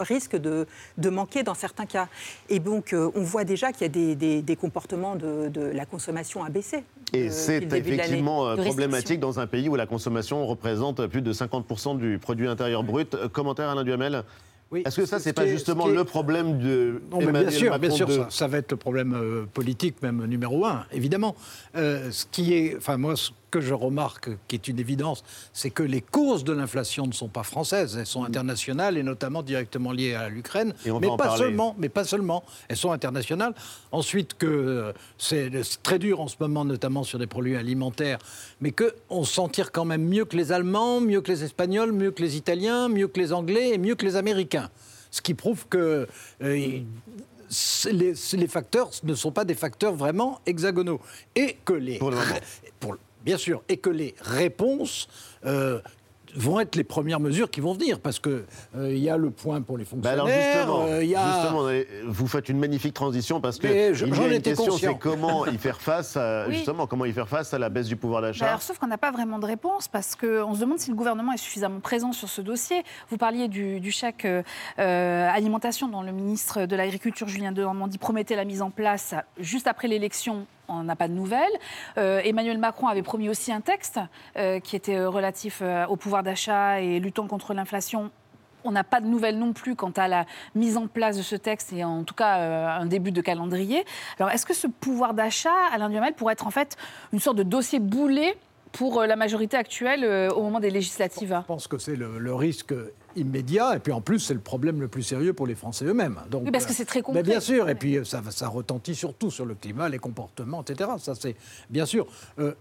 risquent de, de manquer dans certains cas. Et donc euh, on voit déjà qu'il y a des, des- des comportements de, de la consommation à baisser. Et euh, c'est depuis le début de l'année. effectivement problématique dans un pays où la consommation représente plus de 50% du produit intérieur brut. Commentaire Alain Duhamel Est-ce que ça, ce c'est qui pas est- justement ce est- le problème de Non, mais bien sûr, bien sûr, de- ça, ça va être le problème euh, politique même numéro un, évidemment. Euh, ce qui est, enfin moi, ce que je remarque, qui est une évidence, c'est que les causes de l'inflation ne sont pas françaises, elles sont internationales et notamment directement liées à l'Ukraine, mais pas parler. seulement, mais pas seulement. Elles sont internationales. Ensuite que euh, c'est très dur en ce moment, notamment sur des produits alimentaires, mais que on s'en tire quand même mieux que les Allemands, mieux que les Espagnols, mieux que les Italiens, mieux que les Anglais et mieux que les Américains. Ce qui prouve que euh, les, facteurs ne sont pas des facteurs vraiment hexagonaux. Et que les. pour- bien sûr, et que les réponses. euh, vont être les premières mesures qui vont venir, parce qu'il euh, il y a le point pour les Bah alors fonctionnaires. justement, euh, il y a... justement, vous faites une magnifique transition parce que Mais je- il y j'en a une étais question, conscient. c'est comment y faire face, à, Oui. justement, comment y faire face à la baisse du pouvoir Bah d'achat. alors, sauf qu'on n'a pas vraiment de réponse parce qu'on se demande si le gouvernement est suffisamment présent sur ce dossier. Vous parliez du, du chèque euh, alimentation dont le ministre de l'Agriculture, Julien Denormandie, promettait la mise en place juste après l'élection. On n'a pas de nouvelles. Euh, Emmanuel Macron avait promis aussi un texte euh, qui était euh, relatif au pouvoir d'achat et luttant contre l'inflation. On n'a pas de nouvelles non plus quant à la mise en place de ce texte et en tout cas un début de calendrier. Alors est-ce que ce pouvoir d'achat, Alain Duhamel, pourrait être en fait une sorte de dossier boulet pour la majorité actuelle au moment des législatives? Je pense que c'est le risque immédiat, et puis en plus, c'est le problème le plus sérieux pour les Français eux-mêmes. Donc, Oui, parce que c'est très euh, concret. Mais bien sûr, et puis euh, ça, ça retentit surtout sur le climat, les comportements, etc. Ça, c'est bien sûr. euh,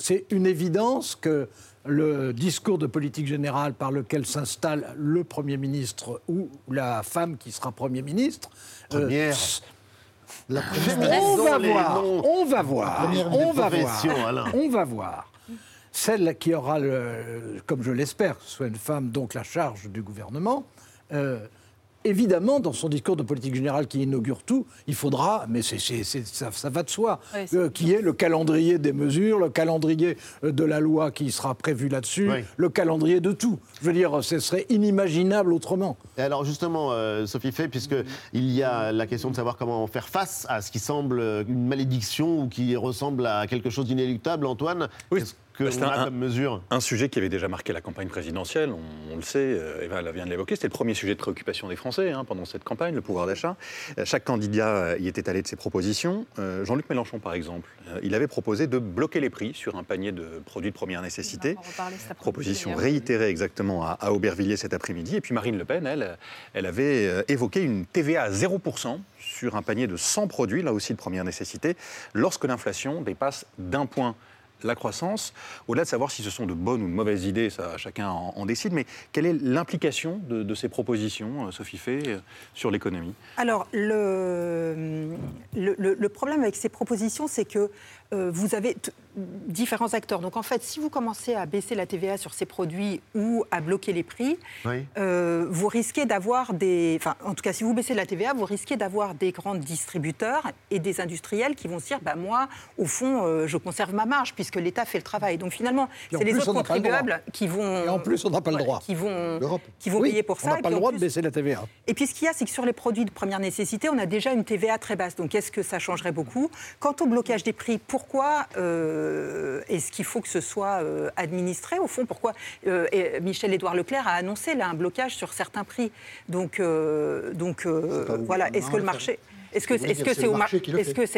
c'est une évidence que le discours de politique générale par lequel s'installe le Premier ministre ou la femme qui sera Premier ministre. euh, Première. La on va voir, on va voir, Première on va voir, on va voir. Celle qui aura, le, comme je l'espère, que ce soit une femme, donc la charge du gouvernement, euh, évidemment, dans son discours de politique générale qui inaugure tout, il faudra, mais ça, ça va de soi, Oui, euh, qui est le calendrier des mesures, le calendrier euh, de la loi qui sera prévu là-dessus, Oui. le calendrier de tout. Je veux dire, ce serait inimaginable autrement. Et alors justement, euh, Sophie Fay, puisque il y a la question de savoir comment faire face à ce qui semble une malédiction ou qui ressemble à quelque chose d'inéluctable, Antoine, qu'est-ce que Bah, c'est on a un- comme mesure Un sujet qui avait déjà marqué la campagne présidentielle, on, on le sait, euh, Eva vient de l'évoquer, c'était le premier sujet de préoccupation des Français hein, pendant cette campagne, le pouvoir d'achat. Euh, Chaque candidat euh, y était allé de ses propositions. Euh, Jean-Luc Mélenchon, par exemple, euh, il avait proposé de bloquer les prix sur un panier de produits de première nécessité. On va en reparler cet après-midi, Proposition réitérée exactement à, à Aubervilliers cet après-midi. Et puis Marine Le Pen, elle, elle avait euh, évoqué une TVA à 0% sur un panier de 100 produits, là aussi de première nécessité, lorsque l'inflation dépasse d'un point la croissance, au-delà de savoir si ce sont de bonnes ou de mauvaises idées, ça chacun en, en décide, mais quelle est l'implication de, de ces propositions, euh, Sophie Fay, euh, sur l'économie? Alors, le, le, problème avec ces propositions, c'est que euh, vous avez différents acteurs. Donc, en fait, si vous commencez à baisser la TVA sur ces produits ou à bloquer les prix, Oui. euh, vous risquez d'avoir des... Enfin, en tout cas, si vous baissez la TVA, vous risquez d'avoir des grands distributeurs et des industriels qui vont se dire, bah, moi, au fond, euh, je conserve ma marge puisque l'État fait le travail. Donc, finalement, c'est les autres on n'a le contribuables qui vont... Et en plus, on n'a pas le droit. Qui vont, L'Europe. qui vont Oui, payer pour on ça. n'a Et pas le droit de baisser la TVA. et puis ce qu'il y a, c'est que sur les produits de première nécessité, on a déjà une TVA très basse. Donc est-ce que ça changerait beaucoup? Quant au blocage des prix, pourquoi euh, est-ce qu'il faut que ce soit euh, administré? Au fond, pourquoi euh, Michel-Édouard Leclerc a annoncé là, un blocage sur certains prix. Donc, euh, donc euh, voilà, est-ce que le marché... est-ce que c'est au, mar- marché que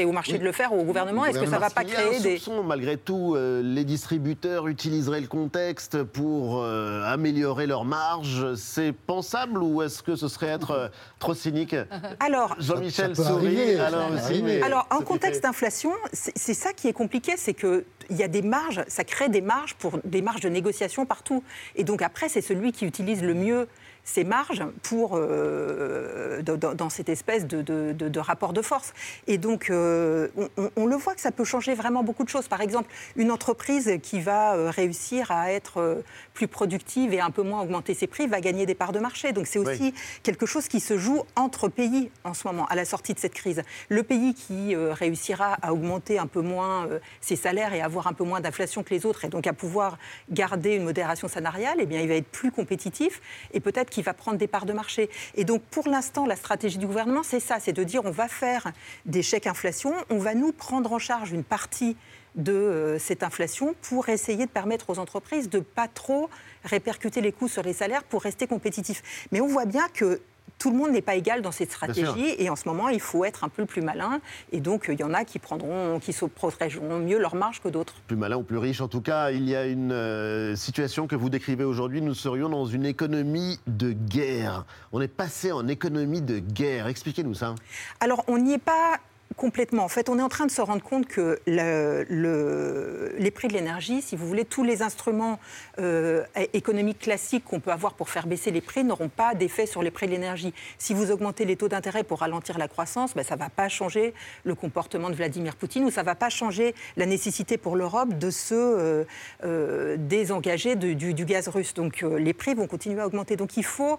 au Oui. de le faire ou au gouvernement? Est-ce que ça ne va pas un créer des... soupçon, malgré tout, euh, les distributeurs utiliseraient le contexte pour euh, améliorer leur marge. C'est pensable ou est-ce que ce serait être euh, trop cynique? Alors, Jean-Michel sourit, arriver, ça Alain peut aussi. mais Alors, en contexte d'inflation, c'est ça qui est compliqué, c'est qu'il y a des marges, ça crée des marges pour des marges de négociation partout. Et donc après, c'est celui qui utilise le mieux ces marges pour, euh, dans, cette espèce de, de- de- de rapport de force. Et donc, euh, on, le voit que ça peut changer vraiment beaucoup de choses. Par exemple, une entreprise qui va euh, réussir à être plus productive et un peu moins augmenter ses prix va gagner des parts de marché. Donc c'est aussi Oui. quelque chose qui se joue entre pays en ce moment, à la sortie de cette crise. Le pays qui euh, réussira à augmenter un peu moins ses salaires et avoir un peu moins d'inflation que les autres, et donc à pouvoir garder une modération salariale, eh bien, il va être plus compétitif et peut-être qu'il va prendre des parts de marché. Et donc, pour l'instant, la stratégie du gouvernement, c'est ça, c'est de dire on va faire des chèques inflation, on va nous prendre en charge une partie de euh, cette inflation pour essayer de permettre aux entreprises de pas trop répercuter les coûts sur les salaires pour rester compétitifs. Mais on voit bien que tout le monde n'est pas égal dans cette stratégie et en ce moment, il faut être un peu le plus malin. Et donc, il y en a qui prendront, qui se protégeront mieux leur marge que d'autres. plus malin ou plus riche. En tout cas, il y a une euh, situation que vous décrivez aujourd'hui. Nous serions dans une économie de guerre. On est passé en économie de guerre. Expliquez-nous ça. Alors, on n'y est pas complètement. En fait, on est en train de se rendre compte que le- le- les prix de l'énergie, si vous voulez, tous les instruments euh, économiques classiques qu'on peut avoir pour faire baisser les prix n'auront pas d'effet sur les prix de l'énergie. Si vous augmentez les taux d'intérêt pour ralentir la croissance, ben, ça ne va pas changer le comportement de Vladimir Poutine ou ça ne va pas changer la nécessité pour l'Europe de se euh, euh, désengager du, gaz russe. Donc les prix vont continuer à augmenter. Donc il faut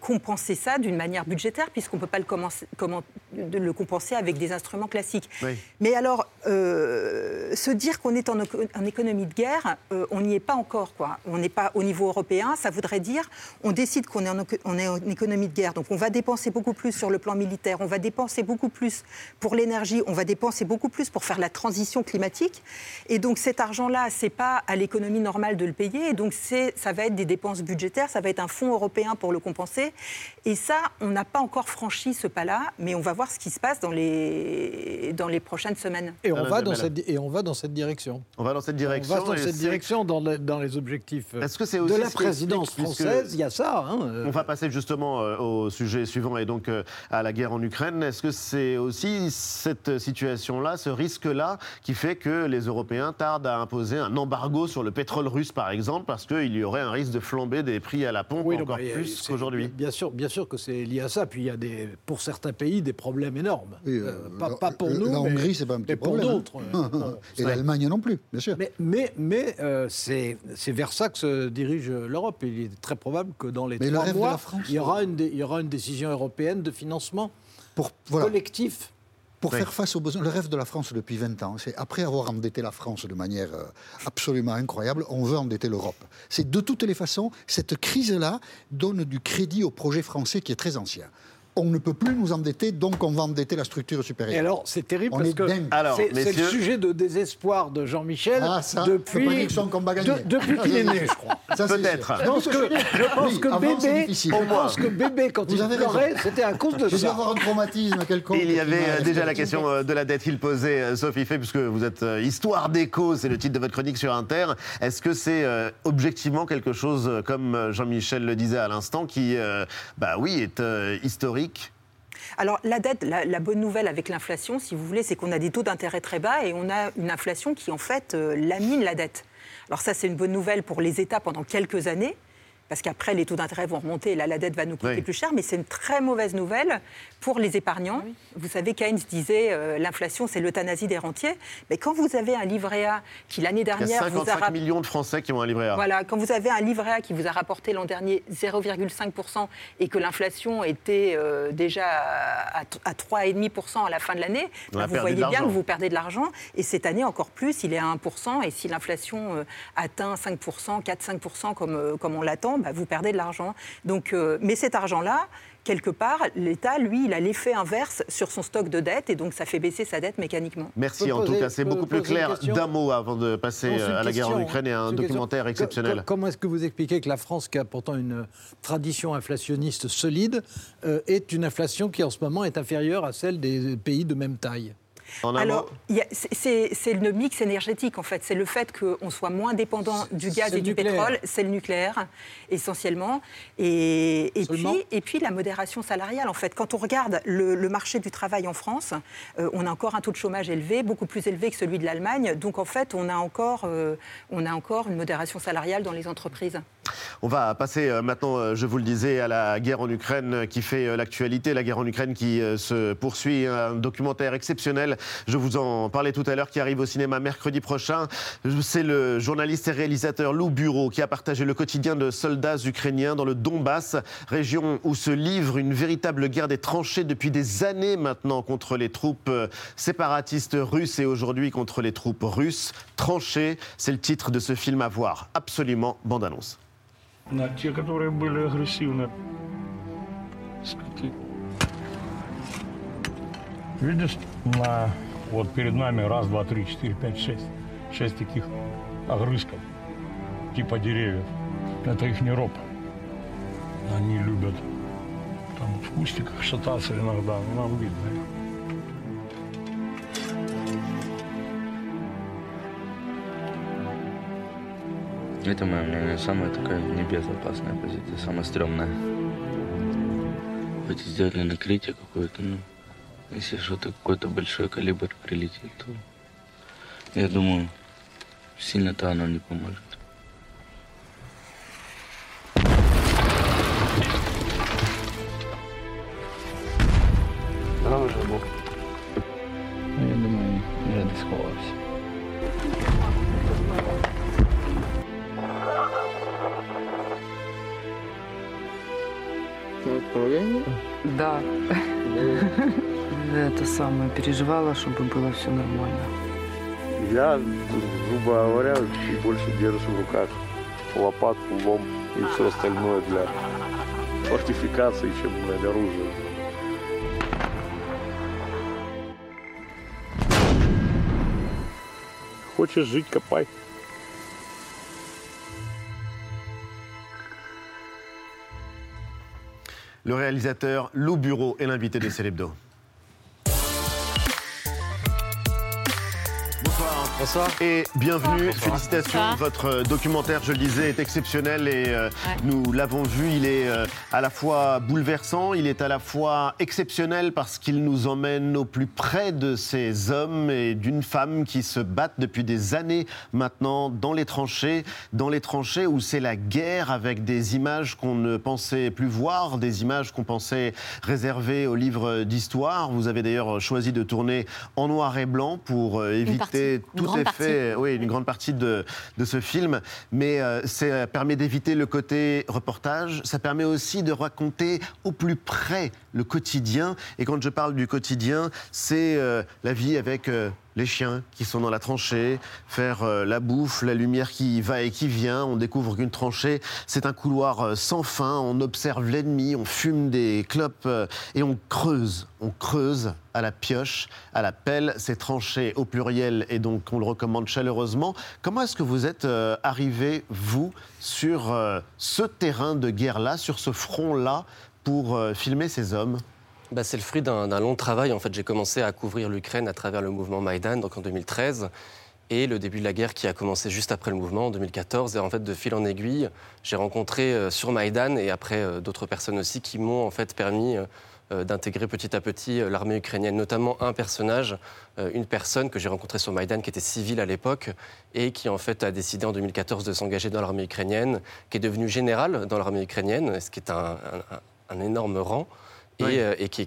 compenser ça d'une manière budgétaire puisqu'on ne peut pas le compenser avec des instruments classiques. Mais alors, euh, se dire qu'on est en, éco- en économie de guerre, euh, on n'y est pas encore. Quoi. On n'est pas au niveau européen. Ça voudrait dire on décide qu'on est, en, éco- on est en économie de guerre. Donc on va dépenser beaucoup plus sur le plan militaire, on va dépenser beaucoup plus pour l'énergie, on va dépenser beaucoup plus pour faire la transition climatique. Et donc cet argent-là, c'est pas à l'économie normale de le payer. Et donc ça va être des dépenses budgétaires, ça va être un fonds européen pour le compenser. Et ça, on n'a pas encore franchi ce pas-là, mais on va voir ce qui se passe dans les, dans les prochaines semaines. Et on, va dans cette, et on va dans cette direction. On va dans cette direction. On va dans et cette direction dans, le- dans les objectifs euh, Est-ce que c'est de aussi la présidence française. Il y a ça. hein, euh. On va passer justement euh, au sujet suivant et donc à la guerre en Ukraine. Est-ce que c'est aussi cette situation-là, ce risque-là, qui fait que les Européens tardent à imposer un embargo sur le pétrole russe, par exemple, parce qu'il y aurait un risque de flamber des prix à la pompe Oui, non, encore bah, plus qu'aujourd'hui? Bien sûr, bien sûr que c'est lié à ça. Puis il y a des, pour certains pays des problèmes énormes. Euh, pas, la- pas pour nous, la mais, Hongrie, c'est pas un petit mais pour problème, hein. d'autres. euh, Et l'Allemagne non plus, bien sûr. Mais, mais, mais, euh, c'est vers ça que se dirige l'Europe. Il est très probable que dans les Mais le trois rêve de mois, la France, il, y aura une dé- il y aura une décision européenne de financement pour, voilà. collectif. Pour Oui. faire face aux besoins, le rêve de la France depuis 20 ans, c'est après avoir endetté la France de manière euh, absolument incroyable, on veut endetter l'Europe. C'est de toutes les façons, cette crise-là donne du crédit au projet français qui est très ancien. On ne peut plus nous endetter, donc on va endetter la structure supérieure. Et alors, c'est terrible On parce est que c'est le sujet de désespoir de Jean-Michel Ah, depuis, qu'il est né, je crois. Ça, c'est Peut-être. Je pense que, je pense Oui, que avant, c'est bébé, je pense que bébé, quand Vous il pleurait, c'était à cause de ça. avoir un traumatisme quelconque. Il y avait euh, déjà la question euh, de la dette qu'il posait, euh, Sophie Fay, puisque vous êtes euh, Histoire d'écho, c'est le titre de votre chronique sur Inter. Est-ce que c'est euh, objectivement quelque chose, comme Jean-Michel le disait à l'instant, qui, euh, bah oui, est euh, historique Alors la dette, la, bonne nouvelle avec l'inflation, si vous voulez, c'est qu'on a des taux d'intérêt très bas et on a une inflation qui en fait euh, lamine la dette. Alors ça, c'est une bonne nouvelle pour les États pendant quelques années. Parce qu'après, les taux d'intérêt vont remonter et là, la dette va nous coûter Oui. plus cher. Mais c'est une très mauvaise nouvelle pour les épargnants. Vous savez, Keynes disait euh, l'inflation, c'est l'euthanasie des rentiers. Mais quand vous avez un livret A qui, l'année Il y a dernière, vous a 55 millions de Français qui ont un livret A. voilà, quand vous avez un livret A qui vous a rapporté l'an dernier 0,5% et que l'inflation était euh, déjà à, à 3,5% à la fin de l'année, bah, vous voyez bien que vous perdez de l'argent. Et cette année encore plus, il est à 1%. Et si l'inflation euh, atteint 5%, 4-5% comme, euh, comme on l'attend, bah, vous perdez de l'argent. Donc, euh, mais cet argent-là, quelque part, l'État, lui, il a l'effet inverse sur son stock de dette et donc ça fait baisser sa dette mécaniquement. Merci en tout cas, c'est beaucoup plus clair. D'un mot avant de passer Non, euh, à la guerre en Ukraine et à un documentaire question. exceptionnel. Co- Comment est-ce que vous expliquez que la France, qui a pourtant une tradition inflationniste solide, euh, est une inflation qui en ce moment est inférieure à celle des pays de même taille? En Alors, c'est- le mix énergétique, en fait. C'est le fait qu'on soit moins dépendant du gaz et du nucléaire. pétrole. C'est le nucléaire, essentiellement. Et, puis, et puis, la modération salariale, en fait. Quand on regarde le, le marché du travail en France, euh, on a encore un taux de chômage élevé, beaucoup plus élevé que celui de l'Allemagne. Donc, en fait, on a, encore, euh, on a encore une modération salariale dans les entreprises. On va passer euh, maintenant, euh, je vous le disais, à la guerre en Ukraine euh, qui fait l'actualité, la guerre en Ukraine qui se poursuit, un documentaire exceptionnel, je vous en parlais tout à l'heure, qui arrive au cinéma mercredi prochain. C'est le journaliste et réalisateur Lou Bureau qui a partagé le quotidien de soldats ukrainiens dans le Donbass, région où se livre une véritable guerre des tranchées depuis des années maintenant contre les troupes séparatistes russes et aujourd'hui contre les troupes russes. Tranchées, c'est le titre de ce film à voir. Absolument, bande-annonce. На те, которые были агрессивны. Видишь, на, вот перед нами раз, два, три, четыре, пять, шесть. Шесть таких огрызков, типа деревьев. Это их не роб. Они любят там в кустиках шататься иногда, но нам видно их. Это, мое мнение, самая такая небезопасная позиция, самая стрёмная. Хоть сделали накрытие какое-то, ну, Если что-то какой-то большой калибр прилетит, то я думаю, сильно-то оно не поможет. Самое, переживала, чтобы было все нормально. Я, грубо говоря, больше держу в руках лопатку, лом и все остальное для фортификации, чем блядь, оружие. Хочешь жить, копай. Le réalisateur Lou Bureau est l'invité de Célébdo. Bonsoir. Et bienvenue. Félicitations. Bonsoir. Votre euh, documentaire, je le disais, est exceptionnel et euh, nous l'avons vu. Il est euh, à la fois bouleversant, il est à la fois exceptionnel parce qu'il nous emmène au plus près de ces hommes et d'une femme qui se battent depuis des années maintenant dans les tranchées, dans les tranchées où c'est la guerre avec des images qu'on ne pensait plus voir, des images qu'on pensait réservées aux livres d'histoire. Vous avez d'ailleurs choisi de tourner en noir et blanc pour euh, éviter partie, tout grande effet, oui, une grande partie de, de ce film. Mais euh, ça permet d'éviter le côté reportage. Ça permet aussi de raconter au plus près le quotidien. Et quand je parle du quotidien, c'est euh, la vie avec euh, les chiens qui sont dans la tranchée, faire euh, la bouffe, la lumière qui va et qui vient. On découvre qu'une tranchée, c'est un couloir euh, sans fin. On observe l'ennemi, on fume des clopes euh, et on creuse. On creuse à la pioche, à la pelle, ces tranchées au pluriel et donc on le recommande chaleureusement. Comment est-ce que vous êtes arrivé, vous, sur ce terrain de guerre-là, sur ce front-là, pour filmer ces hommes? Bah, c'est le fruit d'un long travail. En fait, j'ai commencé à couvrir l'Ukraine à travers le mouvement Maïdan, donc en 2013, et le début de la guerre qui a commencé juste après le mouvement, en 2014. Et en fait, de fil en aiguille, j'ai rencontré euh, sur Maïdan et après euh, d'autres personnes aussi qui m'ont en fait permis euh, d'intégrer petit à petit l'armée ukrainienne, notamment un personnage, une personne que j'ai rencontrée sur Maïdan qui était civile à l'époque et qui en fait a décidé en 2014 de s'engager dans l'armée ukrainienne, qui est devenu général dans l'armée ukrainienne, ce qui est un énorme rang euh, et qui-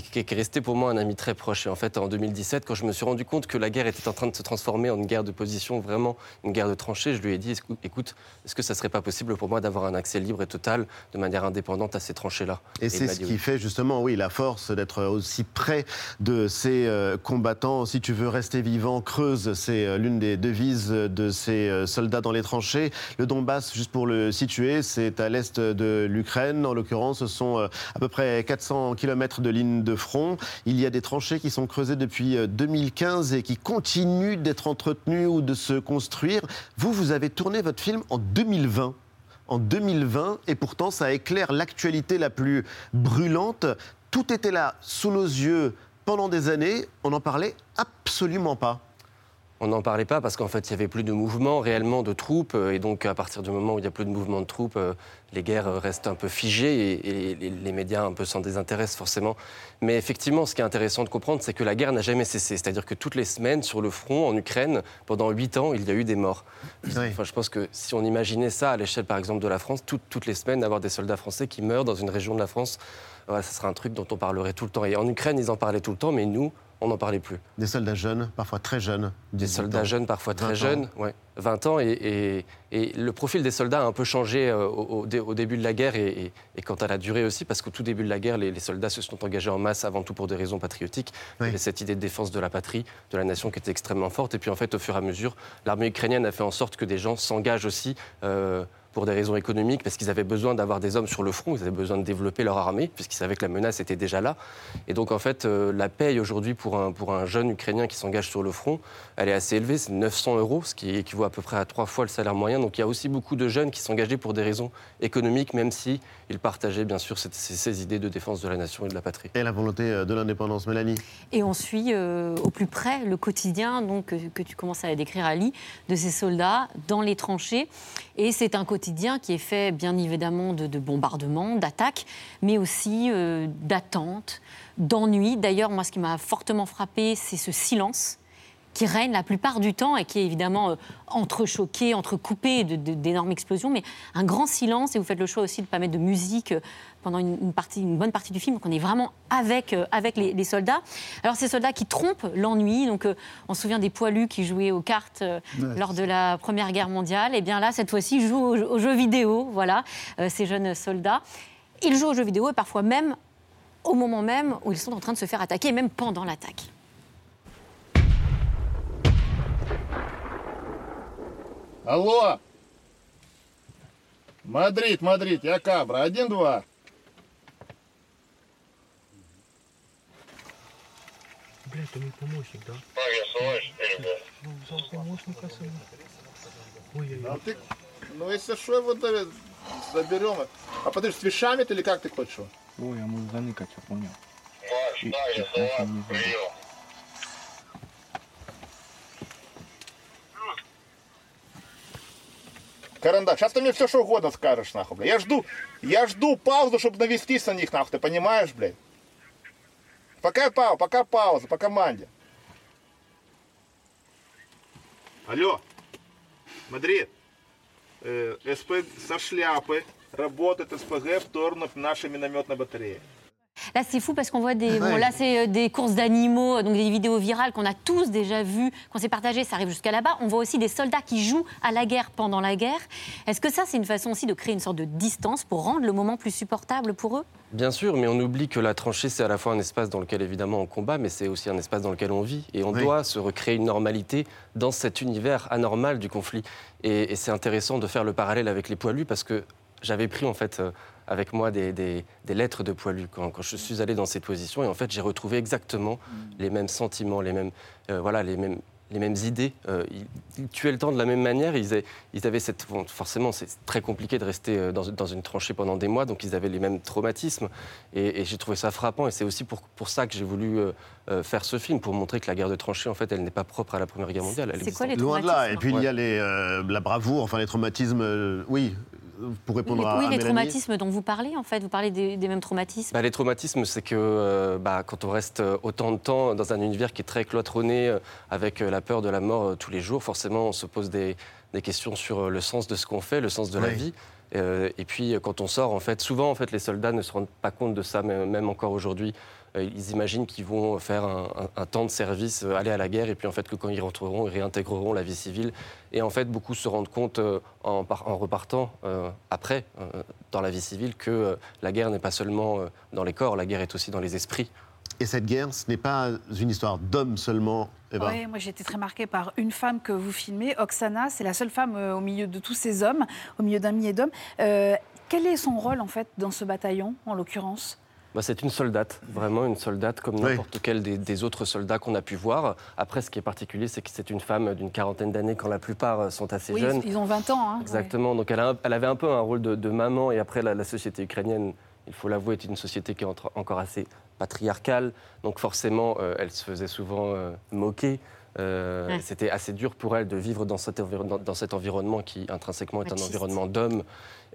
qui- est resté pour moi un ami très proche. Et en fait, en 2017, quand je me suis rendu compte que la guerre était en train de se transformer en une guerre de position, vraiment une guerre de tranchées, je lui ai dit Écou- écoute, est-ce que ça serait pas possible pour moi d'avoir un accès libre et total, de manière indépendante, à ces tranchées-là? Et c'est ce qui fait justement, oui, la force d'être aussi près de ces euh, combattants. Si tu veux rester vivant, creuse. C'est euh, l'une des devises de ces euh, soldats dans les tranchées. Le Donbass, juste pour le situer, c'est à l'est de l'Ukraine. En l'occurrence, ce sont à peu près 400 km de ligne de front. Il y a des tranchées qui sont creusées depuis euh, 2015 et qui continuent d'être entretenues ou de se construire. Vous, vous avez tourné votre film en 2020 en 2020 et pourtant ça éclaire l'actualité la plus brûlante. Tout était là sous nos yeux pendant des années, on n'en parlait absolument pas. On n'en parlait pas parce qu'en fait, il n'y avait plus de mouvement réellement de troupes. euh, Et donc, à partir du moment où il n'y a plus de mouvement de troupes, euh, les guerres restent un peu figées et, et les, médias un peu s'en désintéressent forcément. Mais effectivement, ce qui est intéressant de comprendre, c'est que la guerre n'a jamais cessé. C'est-à-dire que toutes les semaines, sur le front, en Ukraine, pendant huit ans, il y a eu des morts. Enfin, je pense que si on imaginait ça à l'échelle, par exemple, de la France, toutes- toutes les semaines, avoir des soldats français qui meurent dans une région de la France, voilà, ce serait un truc dont on parlerait tout le temps. Et en Ukraine, ils en parlaient tout le temps, mais nous, on n'en parlait plus. Des soldats jeunes, parfois très jeunes. Des 18 soldats ans. jeunes, parfois 20 très jeunes, ouais, 20 ans. Et, et- et le profil des soldats a un peu changé euh, au, au dé- au début de la guerre et, et- et quant à la durée aussi, parce qu'au tout début de la guerre, les, les soldats se sont engagés en masse avant tout pour des raisons patriotiques. Il y avait cette idée de défense de la patrie, de la nation qui était extrêmement forte. Et puis en fait, au fur et à mesure, l'armée ukrainienne a fait en sorte que des gens s'engagent aussi. euh, pour des raisons économiques, parce qu'ils avaient besoin d'avoir des hommes sur le front, ils avaient besoin de développer leur armée, puisqu'ils savaient que la menace était déjà là. Et donc, en fait, euh, la paye aujourd'hui pour un, pour un jeune Ukrainien qui s'engage sur le front, elle est assez élevée, c'est 900 euros, ce qui équivaut à peu près à trois fois le salaire moyen. Donc, il y a aussi beaucoup de jeunes qui s'engageaient pour des raisons économiques, même si il partageait bien sûr cette- ces, ces idées de défense de la nation et de la patrie. Et la volonté euh, de l'indépendance, Mélanie? Et on suit euh, au plus près le quotidien donc, que, que tu commences à décrire, Ali, de ces soldats dans les tranchées. Et c'est un quotidien qui est fait bien évidemment de, de bombardements, d'attaques, mais aussi euh, d'attentes, d'ennuis. D'ailleurs, moi, ce qui m'a fortement frappé, c'est ce silence qui règne la plupart du temps et qui est évidemment euh, entrechoqué, entrecoupé d'énormes explosions, mais un grand silence. Et vous faites le choix aussi de ne pas mettre de musique euh, pendant une, une partie, une bonne partie du film. Donc on est vraiment avec, euh, avec les, les soldats. Alors ces soldats qui trompent l'ennui. Donc euh, on se souvient des poilus qui jouaient aux cartes euh, Ouais. lors de la Première Guerre mondiale. Et bien là, cette fois-ci, ils jouent aux, aux jeux vidéo. Voilà, ces jeunes soldats. Ils jouent aux jeux vidéo et parfois même au moment même où ils sont en train de se faire attaquer, et même pendant l'attaque. Алло! Мадрид, Мадрид, я Кабра, один-два. Бля, это мой помощник, да? Ну, взял помощника с собой. Ой-ой-ой. А ты, ну если что, его да- заберем. А подожди, с вещами ты или как ты хочешь? его? Ой, а мы заныкать, я понял. Маш, да, я за вас, прием. Карандаш, сейчас ты мне все что угодно скажешь, нахуй, бля. Я жду, я жду паузу, чтобы навестись на них, нахуй, ты понимаешь, блядь? Пока пауза, пока пауза, по команде. Алло, Мадрид, э, СП со шляпы, работает СПГ в сторону нашей минометной батареи. Là, c'est fou parce qu'on voit des. Bon, là, c'est euh, des courses d'animaux, donc des vidéos virales qu'on a tous déjà vues, qu'on s'est partagées, ça arrive jusqu'à là-bas. On voit aussi des soldats qui jouent à la guerre pendant la guerre. Est-ce que ça, c'est une façon aussi de créer une sorte de distance pour rendre le moment plus supportable pour eux? Bien sûr, mais on oublie que la tranchée, c'est à la fois un espace dans lequel évidemment on combat, mais c'est aussi un espace dans lequel on vit. Et on Oui. doit se recréer une normalité dans cet univers anormal du conflit. Et, et c'est intéressant de faire le parallèle avec les poilus parce que j'avais pris en fait euh, avec moi des, des- des lettres de poilus quand, quand je suis allé dans cette position. Et en fait, j'ai retrouvé exactement les mêmes sentiments, les mêmes, euh, voilà, les mêmes, les mêmes idées. Euh, ils, ils tuaient le temps de la même manière. Ils, avaient- ils avaient cette. bon, forcément, c'est très compliqué de rester euh, dans, dans une tranchée pendant des mois, donc ils avaient les mêmes traumatismes. Et, et j'ai trouvé ça frappant. Et c'est aussi pour, pour ça que j'ai voulu euh, faire ce film, pour montrer que la guerre de tranchée, en fait, elle n'est pas propre à la Première Guerre mondiale. Elle existe en- Loin de là. Et puis il y a les, euh, la bravoure, enfin les traumatismes. euh, oui, pour Oui, répondre les, à, oui, à les Mélanie. traumatismes dont vous parlez, en fait. Vous parlez des, des mêmes traumatismes. Bah, les traumatismes, c'est que euh, bah, quand on reste euh, autant de temps dans un univers qui est très cloisonné, euh, avec euh, la peur de la mort euh, tous les jours, forcément, on se pose des, des questions sur le sens de ce qu'on fait, le sens de la Oui. vie. Euh, et puis, quand on sort, en fait, souvent, en fait, les soldats ne se rendent pas compte de ça, même encore aujourd'hui. Euh, Ils imaginent qu'ils vont faire un, un- un temps de service, euh, aller à la guerre, et puis en fait que quand ils rentreront, ils réintégreront la vie civile. Et en fait, beaucoup se rendent compte euh, en, par- en repartant euh, après euh, dans la vie civile que euh, la guerre n'est pas seulement dans les corps, la guerre est aussi dans les esprits. Et cette guerre, ce n'est pas une histoire d'hommes seulement. Eva? Oui, moi j'ai été très marquée par une femme que vous filmez, Oksana. C'est la seule femme euh, au milieu de tous ces hommes, au milieu d'un millier d'hommes. Euh, quel est son rôle en fait dans ce bataillon, en l'occurrence? Bah, c'est une soldate, vraiment une soldate comme Oui. n'importe quel des, des autres soldats qu'on a pu voir. Après, ce qui est particulier, c'est que c'est une femme d'une quarantaine d'années quand la plupart euh, sont assez Oui, jeunes. ils ont 20 ans. hein, Exactement. Donc elle, a un- elle avait un peu un rôle de, de maman. Et après, la, la société ukrainienne, il faut l'avouer, est une société qui est entre- encore assez patriarcale. Donc forcément, euh, elle se faisait souvent euh, moquer. Euh, Ouais. C'était assez dur pour elle de vivre dans cet, environ- dans- dans cet environnement qui intrinsèquement est un environnement d'hommes.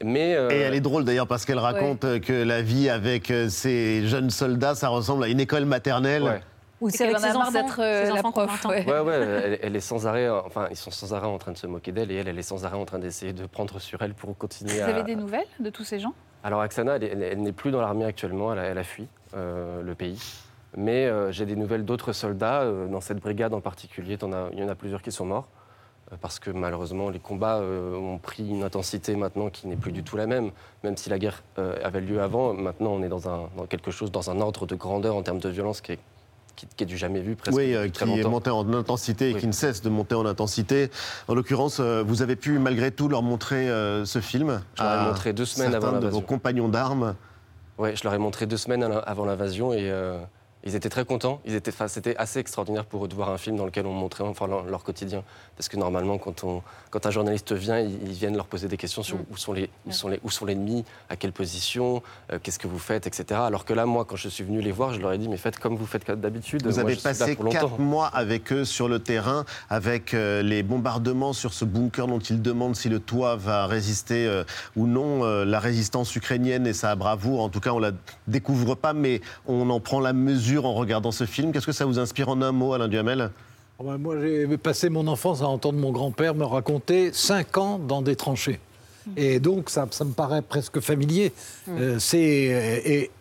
Mais euh, Et elle est drôle d'ailleurs parce qu'elle raconte euh, que la vie avec ces jeunes soldats, ça ressemble à une école maternelle. Ouais. Ou C'est avec qu'elle en a ses enfants, d'être, euh, la prof, 20 ans. ouais. Ouais, ouais, elle, elle est sans arrêt, enfin, ils sont sans arrêt en train de se moquer d'elle et elle, elle est sans arrêt en train d'essayer de prendre sur elle pour continuer Vous à. avez des nouvelles de tous ces gens? Alors, Aksana, elle, est- elle- elle n'est plus dans l'armée actuellement, elle a, elle a fui euh, le pays. Mais euh, j'ai des nouvelles d'autres soldats, euh, dans cette brigade en particulier, as- il y en a plusieurs qui sont morts. euh, Parce que malheureusement, les combats ont pris une intensité maintenant qui n'est plus du tout la même. Même si la guerre avait lieu avant, maintenant on est dans, un, dans quelque chose, dans un ordre de grandeur en termes de violence qui est, qui, qui est du jamais vu presque. Oui, euh, qui est longtemps. monté en intensité et Oui. qui ne cesse de monter en intensité. En l'occurrence, euh, vous avez pu malgré tout leur montrer euh, ce film. Je leur ai montré deux semaines avant de l'invasion. vos compagnons d'armes. Ouais, je leur ai montré deux semaines avant l'invasion et, Ils étaient très contents. Ils étaient, c'était assez extraordinaire pour eux de voir un film dans lequel on montrait enfin, leur quotidien. Parce que normalement, quand, on, quand un journaliste vient, ils, ils viennent leur poser des questions sur Mm. où sont les, où sont les, où sont l'ennemi, à quelle position, euh, qu'est-ce que vous faites, etc. Alors que là, moi, quand je suis venu les voir, je leur ai dit, mais faites comme vous faites d'habitude. Vous Moi, avez passé quatre mois avec eux sur le terrain, avec euh, les bombardements sur ce bunker dont ils demandent si le toit va résister euh, ou non. Euh, la résistance ukrainienne et sa bravoure, en tout cas, on la découvre pas, mais on en prend la mesure en regardant ce film. Qu'est-ce que ça vous inspire en un mot, Alain Duhamel? Moi, j'ai passé mon enfance à entendre mon grand-père me raconter cinq ans dans des tranchées. Et donc, ça, ça me paraît presque familier. Euh, c'est, et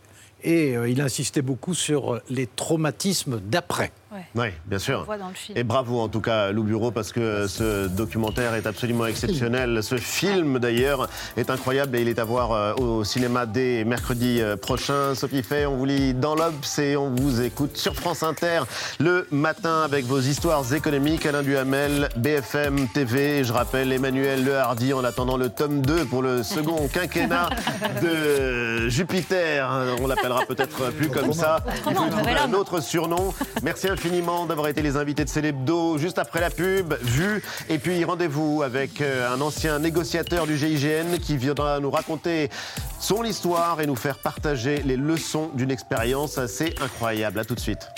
et euh, il insistait beaucoup sur les traumatismes d'après. Oui, bien sûr. le voit dans le film. Et bravo en tout cas Lou Bureau parce que ce documentaire est absolument exceptionnel. Ce film d'ailleurs est incroyable et il est à voir euh, au cinéma dès mercredi euh, prochain. Sophie Fay, on vous lit dans l'Obs et on vous écoute sur France Inter le matin avec vos histoires économiques. Alain Duhamel, BFM TV. Je rappelle Emmanuel Le Hardy en attendant le tome 2 pour le second quinquennat de Jupiter. On l'appellera peut-être plus comme ça. Il faut trouver un autre surnom. Merci infiniment d'avoir été les invités de Célébdo juste après la pub, vu. Et puis rendez-vous avec euh, un ancien négociateur du GIGN qui viendra nous raconter son histoire et nous faire partager les leçons d'une expérience assez incroyable. À tout de suite.